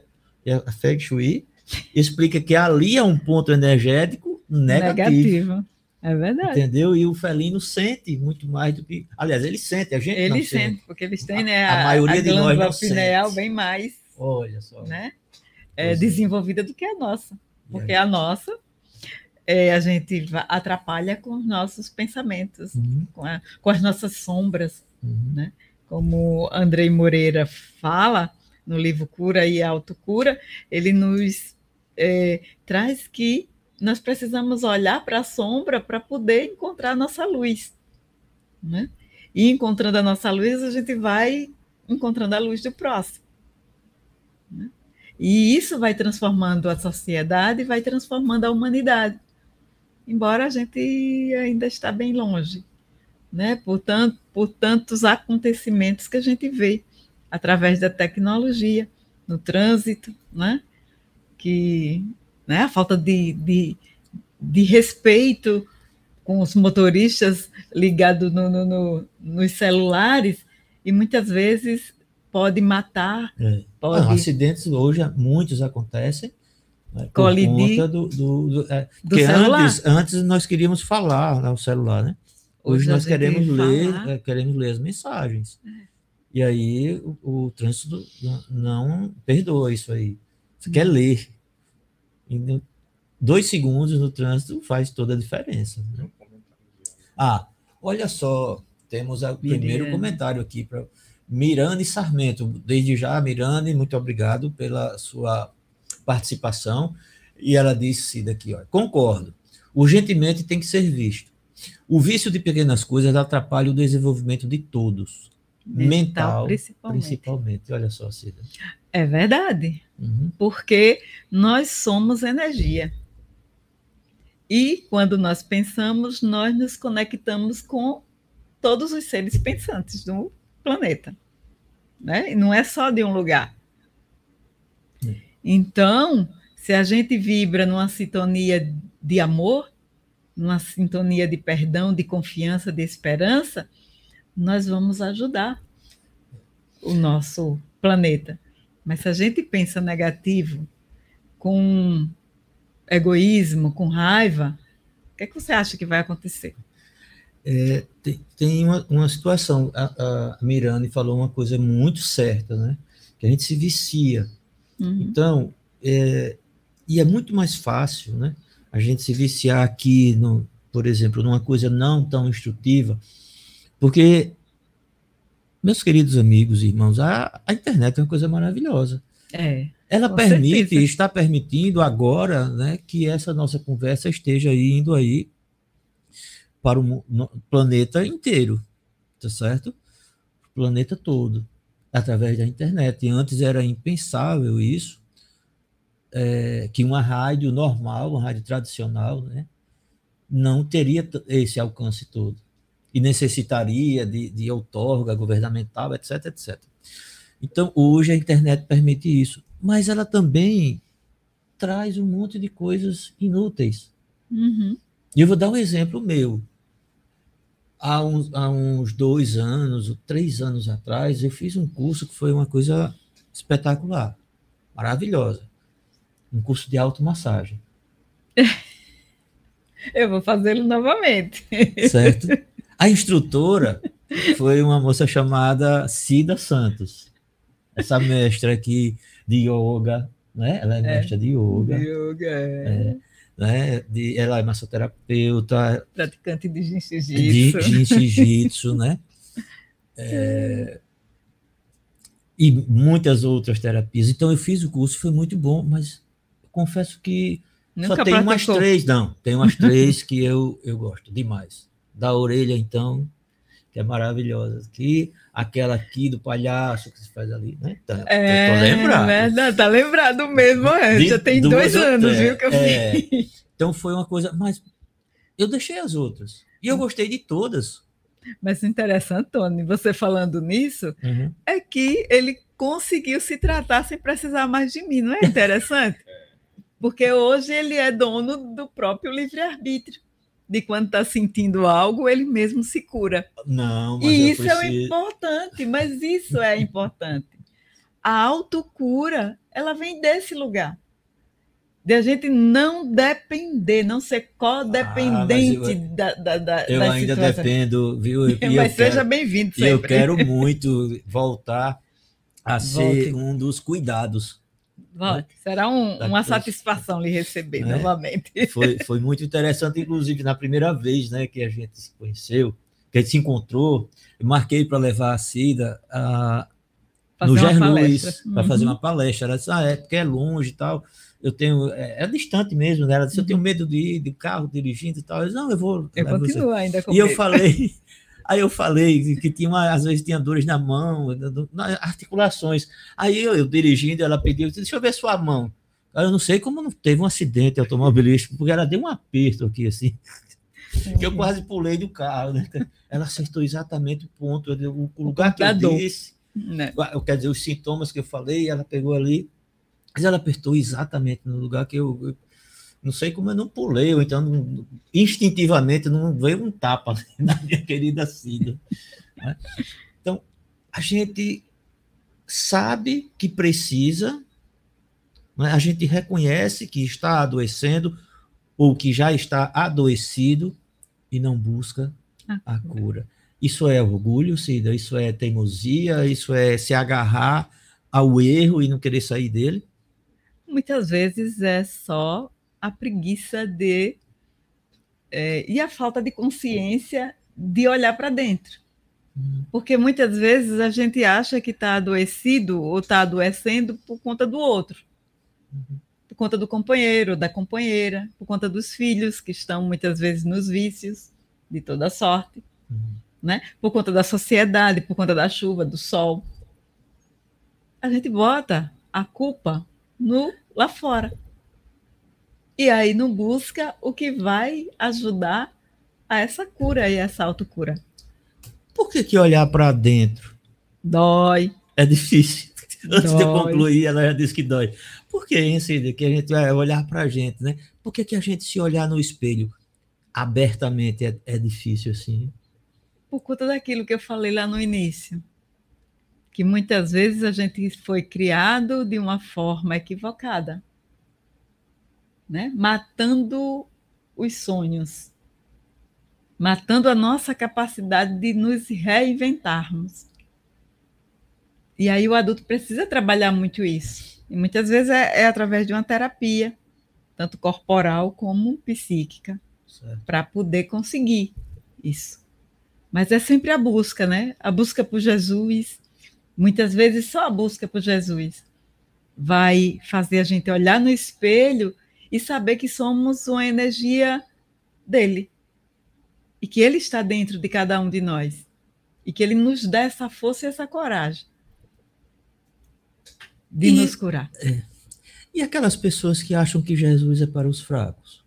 a Feng Shui explica que ali é um ponto energético negativo. negativo. É verdade. Entendeu? E o felino sente muito mais do que. Aliás, ele sente, a gente ele sente. sente. porque eles têm, né? A, a maioria a de nós não pineal sente. bem mais. Olha só. Né? É, é, desenvolvida do que a nossa. Porque a nossa é, a gente atrapalha com os nossos pensamentos, uhum. com, a, com, as nossas sombras. Uhum. Né? Como Andrei Moreira fala no livro Cura e Autocura, ele nos é, traz que nós precisamos olhar para a sombra para poder encontrar a nossa luz. Né? E encontrando a nossa luz, a gente vai encontrando a luz do próximo. Né? E isso vai transformando a sociedade, vai transformando a humanidade. Embora a gente ainda está bem longe, né? por, tanto, por tantos acontecimentos que a gente vê através da tecnologia, no trânsito, né? que né? a falta de, de, de respeito com os motoristas ligados no, no, no, nos celulares, e muitas vezes pode matar. É. Pode... Acidentes hoje, muitos acontecem. Né, Colidir do, do, do, é, do celular. Antes, antes nós queríamos falar no celular, né? Hoje, hoje nós queremos ler, é, queremos ler as mensagens. É. E aí o, o trânsito não perdoa isso aí. Você quer ler. E dois segundos no trânsito faz toda a diferença. Né? Ah, olha só, temos o primeiro comentário aqui para Mirane Sarmento. Desde já, Mirane, muito obrigado pela sua participação. E ela disse daqui, ó, concordo. Urgentemente tem que ser visto. O vício de pequenas coisas atrapalha o desenvolvimento de todos. Mental, mental principalmente. principalmente. Olha só, Cida. É verdade. Uhum. Porque nós somos energia. E quando nós pensamos, nós nos conectamos com todos os seres pensantes do planeta. Né? E não é só de um lugar. Então, se a gente vibra numa sintonia de amor, numa sintonia de perdão, de confiança, de esperança, nós vamos ajudar o nosso planeta. Mas se a gente pensa negativo, com egoísmo, com raiva, o que, é que você acha que vai acontecer? É, tem, tem uma, uma, situação, a, a falou uma coisa muito certa, né? Que a gente se vicia. Uhum. Então, é, e é muito mais fácil, né? A gente se viciar aqui, no, por exemplo, numa coisa não tão instrutiva, porque, meus queridos amigos e irmãos, a, a internet é uma coisa maravilhosa. É. Ela permite, certeza. está permitindo agora, né, que essa nossa conversa esteja indo aí para o planeta inteiro, tá certo? O planeta todo, através da internet. E antes era impensável isso, é, que uma rádio normal, uma rádio tradicional, né, não teria esse alcance todo. E necessitaria de, de outorga governamental, etc, etc. Então, hoje a internet permite isso, mas ela também traz um monte de coisas inúteis. Uhum. E eu vou dar um exemplo meu. Há uns, há uns dois anos, três anos atrás, eu fiz um curso que foi uma coisa espetacular, maravilhosa. Um curso de automassagem. Eu vou fazê-lo novamente. Certo? A instrutora foi uma moça chamada Cida Santos. Essa mestra aqui de yoga, né? Ela é, é mestra de yoga. De yoga, é. é né? De, ela é massoterapeuta. Praticante de jiu-jitsu. De, jiu-jitsu, né? É, e muitas outras terapias. Então, eu fiz o curso, foi muito bom, mas confesso que Nunca só tem umas três, não, tem umas três que eu, eu gosto demais. Da orelha, então, que é maravilhosa. Que aquela aqui do palhaço que se faz ali, né? Tá, é, tô lembrado. Verdade, tá lembrado mesmo, é. Já tem dois anos, viu, que eu é, fiz. Então foi uma coisa, mas eu deixei as outras. E eu gostei de todas. Mas interessante, Tony, você falando nisso, uhum. é que ele conseguiu se tratar sem precisar mais de mim, não é interessante? Porque hoje ele é dono do próprio livre-arbítrio de quando está sentindo algo, ele mesmo se cura. Não, e isso preciso... é importante, mas isso é importante. A autocura, ela vem desse lugar. De a gente não depender, não ser codependente ah, eu, da, da, da Eu ainda situação. dependo, viu? E mas seja bem-vindo sempre. Eu quero muito voltar a Volte. ser um dos cuidados Volte. Será um, uma satisfação lhe receber né? novamente. Foi, foi muito interessante, inclusive, na primeira vez né, que a gente se conheceu, que a gente se encontrou, eu marquei para levar a Cida a, no Ger Luiz para uhum. fazer uma palestra. Ela disse, ah, é porque é longe e tal. Eu tenho, é, é distante mesmo, né? Ela disse, uhum. eu tenho medo de ir de carro dirigindo e tal. Eu disse, não, eu vou. Eu continuo você. ainda com E medo. eu falei, Aí eu falei que tinha uma, às vezes tinha dores na mão, nas articulações. Aí eu, eu dirigindo, ela pediu, deixa eu ver sua mão. Eu não sei como não teve um acidente automobilístico, porque ela deu um aperto aqui, assim, que eu quase pulei do carro. Né? Ela acertou exatamente o ponto, o, o lugar que eu disse, né? quer dizer, os sintomas que eu falei, ela pegou ali, mas ela apertou exatamente no lugar que eu, não sei como eu não pulei, ou então instintivamente não veio um tapa na minha querida Cida. Né? Então, a gente sabe que precisa, né? a gente reconhece que está adoecendo ou que já está adoecido e não busca a cura. Isso é orgulho, Cida, isso é teimosia, isso é se agarrar ao erro e não querer sair dele? Muitas vezes é só a preguiça de. É, e a falta de consciência de olhar para dentro. Uhum. Porque muitas vezes a gente acha que está adoecido ou está adoecendo por conta do outro. Uhum. Por conta do companheiro, da companheira, por conta dos filhos que estão muitas vezes nos vícios de toda sorte, uhum. né? por conta da sociedade, por conta da chuva, do sol. A gente bota a culpa no lá fora. E aí não busca o que vai ajudar a essa cura e essa autocura. Por que, que olhar para dentro? Dói. É difícil. Antes dói. de eu concluir, ela já disse que dói. Por que, hein, Cida? Que a gente vai olhar para a gente, né? Por que, que a gente se olhar no espelho abertamente é, é difícil assim? Por conta daquilo que eu falei lá no início. Que muitas vezes a gente foi criado de uma forma equivocada, né? matando os sonhos, matando a nossa capacidade de nos reinventarmos. E aí o adulto precisa trabalhar muito isso. E muitas vezes é, é através de uma terapia, tanto corporal como psíquica, para poder conseguir isso. Mas é sempre a busca, né? A busca por Jesus. Muitas vezes só a busca por Jesus vai fazer a gente olhar no espelho e saber que somos uma energia dele e que Ele está dentro de cada um de nós e que Ele nos dá essa força e essa coragem de e, nos curar. É. E aquelas pessoas que acham que Jesus é para os fracos?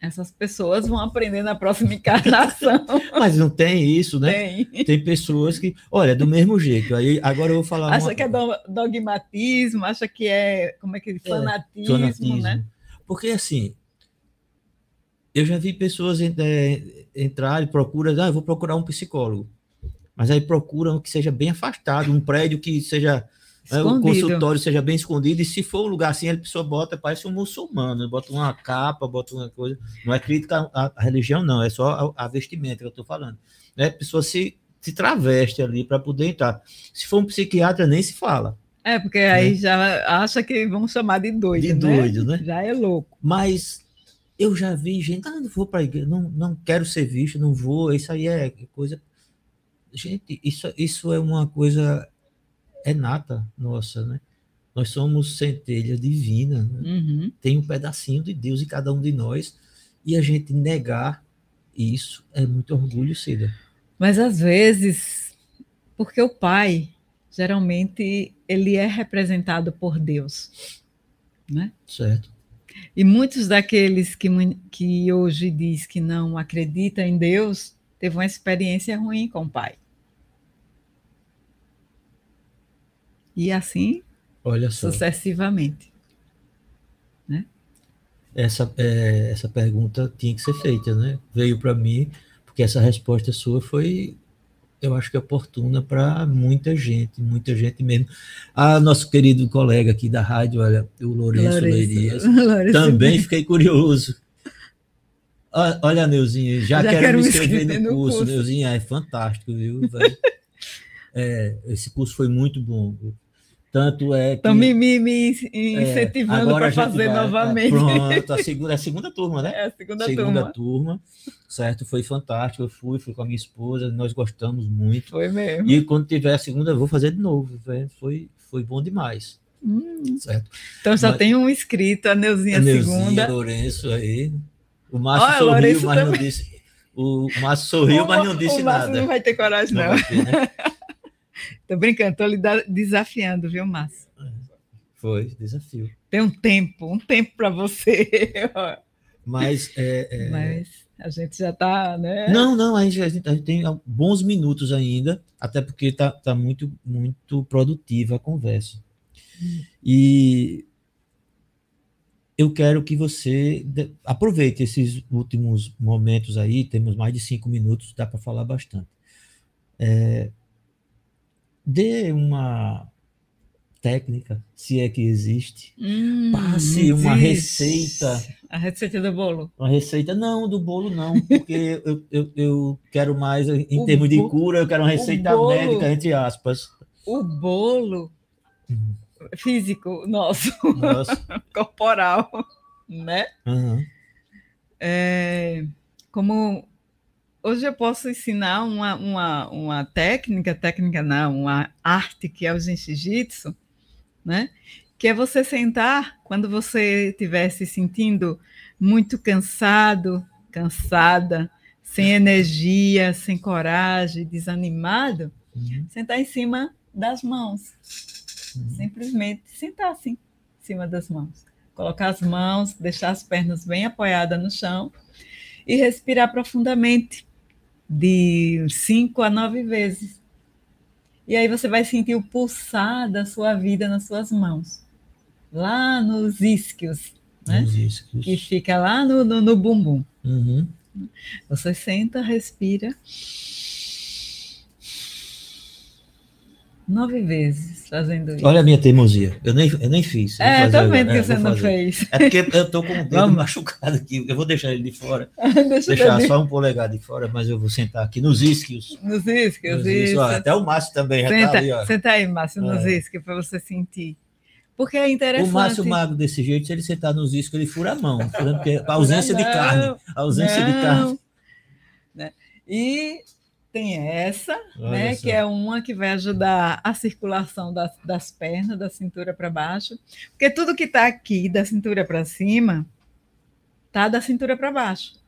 Essas pessoas vão aprender na próxima encarnação. Mas não tem isso, né? Tem. Tem pessoas que, olha, do mesmo jeito. Aí agora eu vou falar. Acha uma... que é dogmatismo, acha que é como é que fanatismo, é, fanatismo. né? Porque assim, eu já vi pessoas é, entrar e procuram, ah, eu vou procurar um psicólogo. Mas aí procuram que seja bem afastado, um prédio que seja né, o consultório seja bem escondido, e se for um lugar assim, a pessoa bota, parece um muçulmano, bota uma capa, bota uma coisa. Não é crítica à, à religião, não, é só a, a vestimenta que eu estou falando. Né? A pessoa se, se traveste ali para poder entrar. Se for um psiquiatra, nem se fala. É, porque aí né? já acha que vão chamar de doido. De né? doido, né? Já é louco. Mas eu já vi gente, ah, não vou para a igreja, não, não quero ser visto, não vou, isso aí é coisa. Gente, isso, isso é uma coisa enata nossa, né? Nós somos centelha divina, né? uhum. tem um pedacinho de Deus em cada um de nós, e a gente negar isso é muito orgulho, Cida. Mas às vezes, porque o pai, geralmente, ele é representado por Deus, né? Certo. E muitos daqueles que, que hoje diz que não acredita em Deus, teve uma experiência ruim com o pai. E assim, Olha só. sucessivamente. Né? Essa, é, essa pergunta tinha que ser feita, né? Veio para mim, porque essa resposta sua foi eu acho que é oportuna para muita gente, muita gente mesmo. Ah, nosso querido colega aqui da rádio, olha, o Lourenço Leirias, também fiquei curioso. Ah, olha, Neuzinha, já, já quero, quero, me inscrever no, no curso. curso. Neuzinha, é fantástico, viu? é, esse curso foi muito bom. Tanto é que. Estão me, me, me incentivando é, para fazer vai, novamente. Pronto, a segunda, é a segunda turma, né? É a segunda, segunda turma. turma. Certo, foi fantástico. Eu fui, fui com a minha esposa, nós gostamos muito. Foi mesmo. E quando tiver a segunda, eu vou fazer de novo. Foi, foi bom demais. Hum. Certo. Então já Mas, tem um inscrito, a Neuzinha, a Neuzinha segunda. Lourenço aí. O Márcio sorriu, mas também. não disse. O Márcio sorriu, o, mas não disse o nada. não vai ter coragem, não. não. Ter, né? Tô brincando, tô lhe desafiando, viu, Márcio? Foi, desafio. Tem um tempo, um tempo para você. Mas, é, é... Mas a gente já está, né? Não, não, a gente, a gente, tem bons minutos ainda, até porque está tá muito, muito produtiva a conversa. E eu quero que você aproveite esses últimos momentos aí, temos mais de cinco minutos, dá para falar bastante. É, dê uma técnica, se é que existe. Hum, Passe uma receita. A receita do bolo. Uma receita, não, do bolo não, porque eu, eu, eu quero mais, em o termos de cura, eu quero uma receita bolo, médica, entre aspas. O bolo uhum. físico nosso, nosso. corporal, né? Uhum. É, como hoje eu posso ensinar uma, uma, uma técnica, técnica não, uma arte que é o jiu-jitsu, né? Que é você sentar quando você estiver se sentindo muito cansado, cansada, sem energia, sem coragem, desanimado, uhum. sentar em cima das mãos. Uhum. Simplesmente sentar assim, em cima das mãos. colocar as mãos, deixar as pernas bem apoiadas no chão e respirar profundamente de cinco a nove vezes. E aí você vai sentir o pulsar da sua vida nas suas mãos, lá nos isquios, né? Nos isquios. Que fica lá no, no, no bumbum. Uhum. Você senta, respira. Nove vezes fazendo isso. Olha a minha teimosia. Eu nem, eu nem fiz. É, tô vendo que é, você não fez. É porque eu tô com o dedo machucado aqui. Eu vou deixar ele de fora. Deixa deixar só um polegar de fora, mas eu vou sentar aqui nos isquios. Nos isquios, nos isquios. até o Márcio também já tá senta, tá ali, ó. Senta aí, Márcio, nos é. isquios, para você sentir. Porque é interessante. O Márcio Mago desse jeito, se ele sentar nos iscos, ele fura a mão. Porque a ausência não, de carne. A ausência não. de carne. Né? E tem essa, Olha né, que é uma que vai ajudar a circulação das, das pernas, da cintura para baixo, porque tudo que está aqui da cintura para cima tá da cintura para baixo.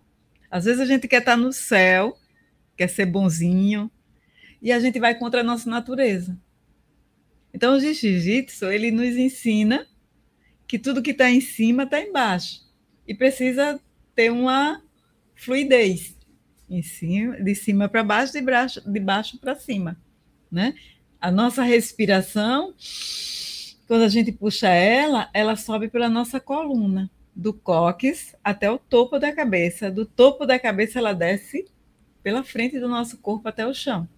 Às vezes a gente quer estar tá no céu, quer ser bonzinho, e a gente vai contra a nossa natureza. Então o jiu-jitsu, ele nos ensina que tudo que está em cima está embaixo e precisa ter uma fluidez em cima, de cima para baixo, de baixo, de baixo para cima, né? A nossa respiração, quando a gente puxa ela, ela sobe pela nossa coluna, do cóccix até o topo da cabeça. Do topo da cabeça ela desce pela frente do nosso corpo até o chão,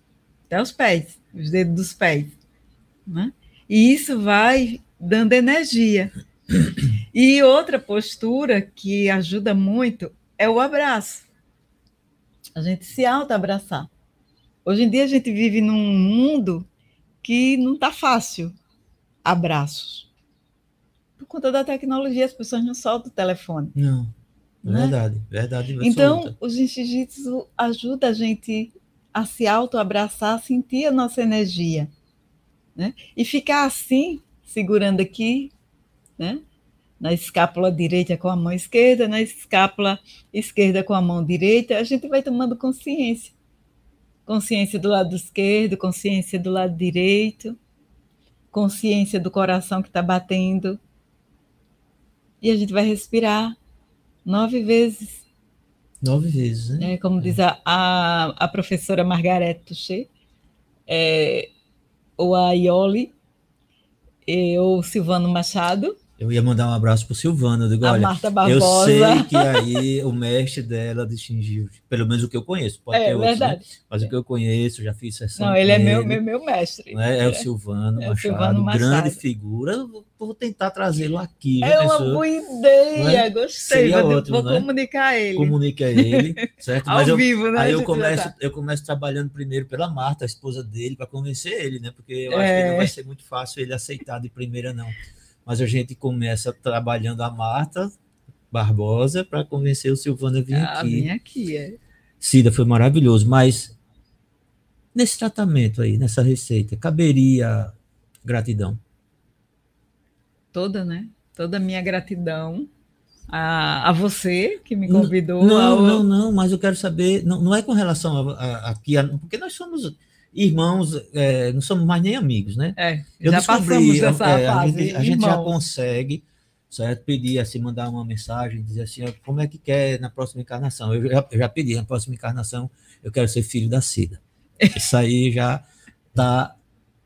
até os pés, os dedos dos pés, né? E isso vai dando energia. E outra postura que ajuda muito é o abraço a gente se auto-abraçar. Hoje em dia a gente vive num mundo que não está fácil abraços. Por conta da tecnologia, as pessoas não soltam o telefone. Não, né? verdade, verdade. Então, o jiu-jitsu ajuda a gente a se auto-abraçar, a sentir a nossa energia. Né? E ficar assim, segurando aqui, né? Na escápula direita com a mão esquerda, na escápula esquerda com a mão direita, a gente vai tomando consciência. Consciência do lado esquerdo, consciência do lado direito, consciência do coração que está batendo. E a gente vai respirar nove vezes. Nove vezes, né? É, como diz a, a, a professora Margaret Touché, é, ou a Ioli, ou Silvano Machado, eu ia mandar um abraço pro Silvano. Eu digo, a olha, Marta Barbosa. eu sei que aí o mestre dela distinguiu, pelo menos o que eu conheço. Pode é, ter outros, né? Mas o que eu conheço, já fiz sessão. Não, ele é meu, meu, meu mestre. Né? É, o Silvano, é Machado, Silvano Machado, grande figura. Vou tentar trazê-lo aqui. É uma boa ideia, é? gostei. Seria vou, ótimo, vou né? comunicar ele. Comunica ele, certo? Ao Mas vivo, eu, né? Aí eu começo, eu começo trabalhando primeiro pela Marta, a esposa dele, para convencer ele, né? Porque eu acho que não é. vai ser muito fácil ele aceitar de primeira, não mas a gente começa trabalhando a Marta Barbosa para convencer o Silvano a vir ah, aqui. Vim aqui, é. Cida, foi maravilhoso, mas nesse tratamento aí, nessa receita, caberia gratidão? Toda, né? Toda a minha gratidão a, a você que me convidou. Não, ao... não, não, mas eu quero saber, não, não é com relação a, aqui, porque nós somos irmãos, é, não somos mais nem amigos, né? É, eu já passamos dessa é, fase. A gente, a gente já consegue, certo? Pedir assim, mandar uma mensagem, dizer assim, como é que quer na próxima encarnação? Eu já, eu já pedi, na próxima encarnação, eu quero ser filho da Cida. Isso aí já tá.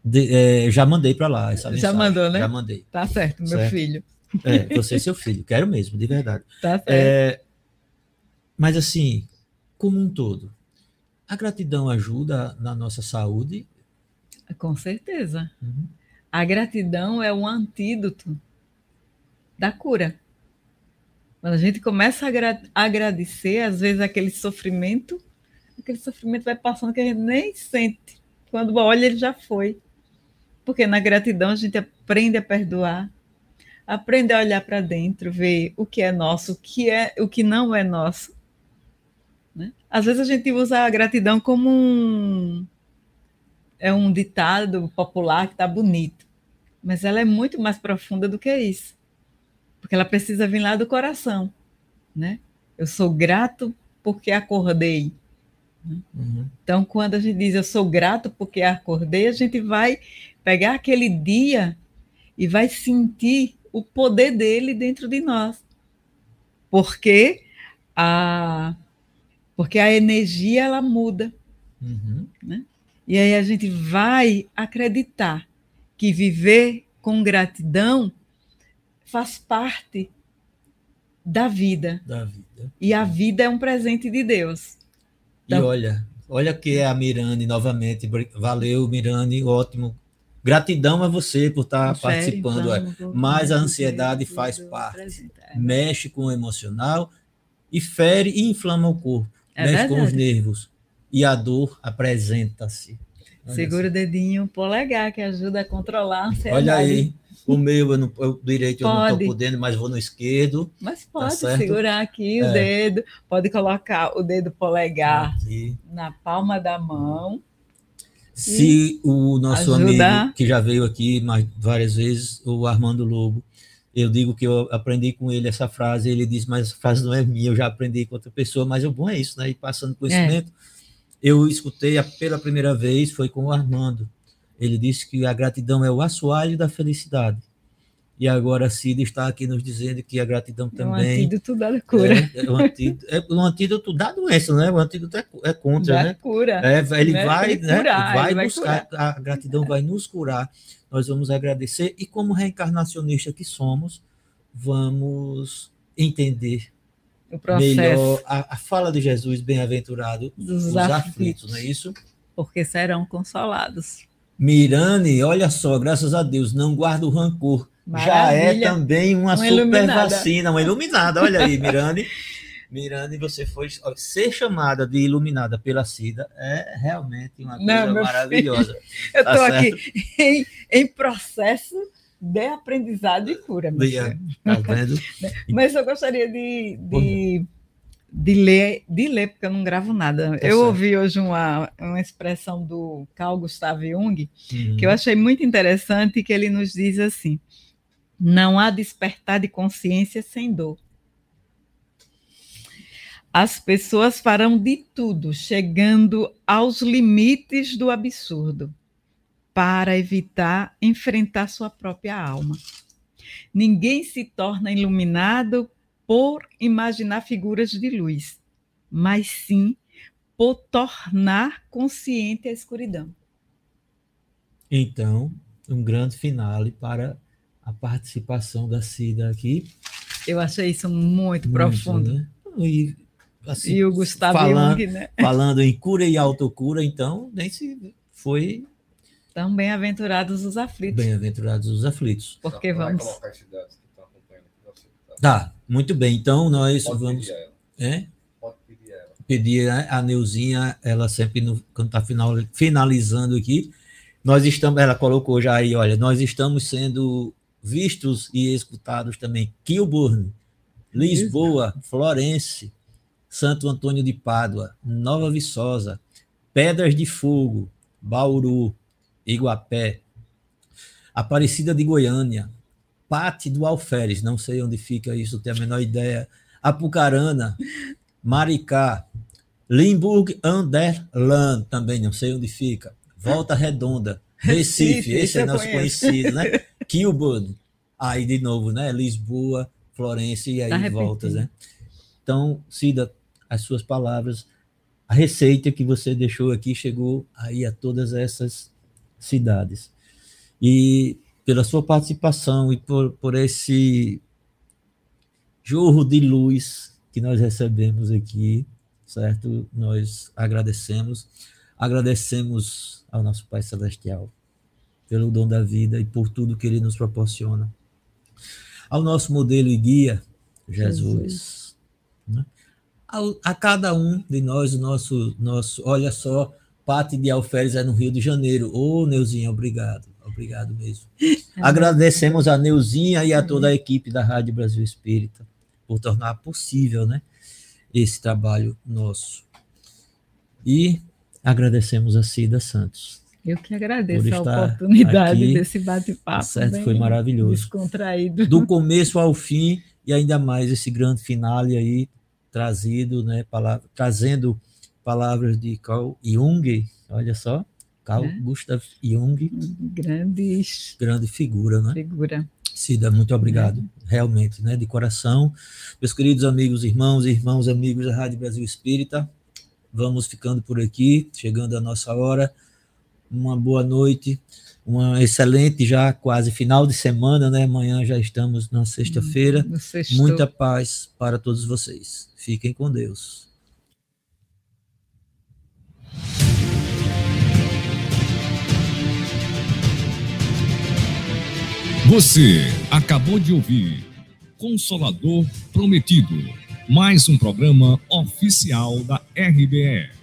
De, é, já mandei para lá essa mensagem. Já mandou, né? Já mandei. Tá certo, meu certo? filho. É, você é seu filho, quero mesmo, de verdade. Tá certo. É, mas assim, como um todo, a gratidão ajuda na nossa saúde? Com certeza. Uhum. A gratidão é um antídoto da cura. Quando a gente começa a agradecer, às vezes aquele sofrimento, aquele sofrimento vai passando que a gente nem sente. Quando olha, ele já foi. Porque na gratidão a gente aprende a perdoar, aprende a olhar para dentro, ver o que é nosso, o que é, o que não é nosso né? Às vezes a gente usa a gratidão como um, é um ditado popular que está bonito, mas ela é muito mais profunda do que isso, porque ela precisa vir lá do coração. Né? Eu sou grato porque acordei. Né? Uhum. Então, quando a gente diz eu sou grato porque acordei, a gente vai pegar aquele dia e vai sentir o poder dele dentro de nós. Porque a, porque a energia ela muda. Uhum. Né? E aí a gente vai acreditar que viver com gratidão faz parte da vida. Da vida. E a vida é um presente de Deus. Então, e olha, olha que é a Mirane novamente. Valeu, Mirane, ótimo. Gratidão a você por estar participando. Vamos, vamos, Mas a ansiedade faz parte. É. Mexe com o emocional e fere e inflama o corpo. É mexe verdade. com os nervos. E a dor apresenta-se. Segura o dedinho polegar, que ajuda a controlar a ansiedade. Olha aí, o meu, eu não, o direito pode. eu não estou podendo, mas vou no esquerdo. Mas tá pode tá segurar aqui é. o dedo, pode colocar o dedo polegar aqui. na palma da mão. Se o nosso ajuda. amigo, que já veio aqui mais, várias vezes, o Armando Lobo, eu digo que eu aprendi com ele essa frase, ele diz, mas essa frase não é minha, eu já aprendi com outra pessoa, mas o bom é isso, né? E passando conhecimento. É. Eu escutei pela primeira vez, foi com o Armando. Ele disse que a gratidão é o assoalho da felicidade. E agora a Cida está aqui nos dizendo que a gratidão também. É um antídoto da cura. É, é, um, antídoto, é um antídoto da doença, né? O antídoto é, é contra, da né? cura. É, ele, né? vai, né? Curar, vai, vai buscar, a gratidão vai nos curar. Nós vamos agradecer e, como reencarnacionista que somos, vamos entender melhor a, a, fala de Jesus, bem-aventurado dos, dos aflitos, não é isso? Porque serão consolados. Mirane, olha só, graças a Deus, não guarda o rancor. Maravilha. Já é também uma, uma super iluminada. vacina, uma iluminada. Olha aí, Mirane. Mirane, você foi ser chamada de iluminada pela Cida é realmente uma coisa não, maravilhosa. Filho, eu estou tá aqui em, em, processo de aprendizado e cura. Meu tá vendo? Mas eu gostaria de, de de ler, de ler, porque eu não gravo nada. Tá eu certo. ouvi hoje uma, uma expressão do Carl Gustav Jung, uhum. que eu achei muito interessante, que ele nos diz assim: não há despertar de consciência sem dor. As pessoas farão de tudo, chegando aos limites do absurdo, para evitar enfrentar sua própria alma. Ninguém se torna iluminado por imaginar figuras de luz, mas sim por tornar consciente a escuridão. Então, um grande finale para a participação da Cida aqui. Eu achei isso muito, muito profundo. Né? E, assim, e o Gustavo falando, Jung, né? Falando em cura e autocura, então, nem se foi. Então, bem-aventurados os aflitos. Bem-aventurados os aflitos. Porque vamos. Tá, muito bem. Então nós Pode vamos. Pedir é? Pode pedir ela. Pedir a Neuzinha, ela sempre, no, quando está final, finalizando aqui, nós estamos, ela colocou já aí, olha, nós estamos sendo vistos e escutados também. Kilburn, Lisboa, Florença, Santo Antônio de Pádua, Nova Viçosa, Pedras de Fogo, Bauru, Iguapé, Aparecida de Goiânia, Pate do Alferes, não sei onde fica isso, tenho a menor ideia. Apucarana, Maricá, Limburg Underland, também não sei onde fica. Volta Redonda, Recife, Recife esse é nosso conheço. conhecido, né? Kilburn, aí de novo, né? Lisboa, Florença e aí tá voltas, né? Então, Cida, as suas palavras, a receita que você deixou aqui chegou aí a todas essas cidades. E pela sua participação e por, por esse jorro de luz que nós recebemos aqui, certo? Nós agradecemos, agradecemos ao nosso Pai Celestial pelo dom da vida e por tudo que ele nos proporciona. Ao nosso modelo e guia, Jesus. Jesus. Né? A, a, cada um de nós, o nosso, nosso, olha só, Pate de Alferes é no Rio de Janeiro. Ô, oh, Neuzinha, obrigado. Obrigado mesmo. Agradecemos a Neuzinha e a toda a equipe da Rádio Brasil Espírita por tornar possível né, esse trabalho nosso. E agradecemos a Cida Santos. Eu que agradeço a oportunidade desse bate-papo. Certo, foi maravilhoso. Descontraído. Do começo ao fim, e ainda mais esse grande finale aí, trazido, né, palavra, trazendo palavras de Carl Jung, olha só, Carl é. Gustav Jung. Grandes. Grande figura, né? Figura. Cida, muito obrigado, é. realmente, né, de coração. Meus queridos amigos, irmãos, irmãos, amigos da Rádio Brasil Espírita, vamos ficando por aqui, chegando a nossa hora. Uma boa noite, uma excelente já quase final de semana, né? Amanhã já estamos na sexta-feira. Muita paz para todos vocês. Fiquem com Deus. Você acabou de ouvir Consolador Prometido, mais um programa oficial da RBE.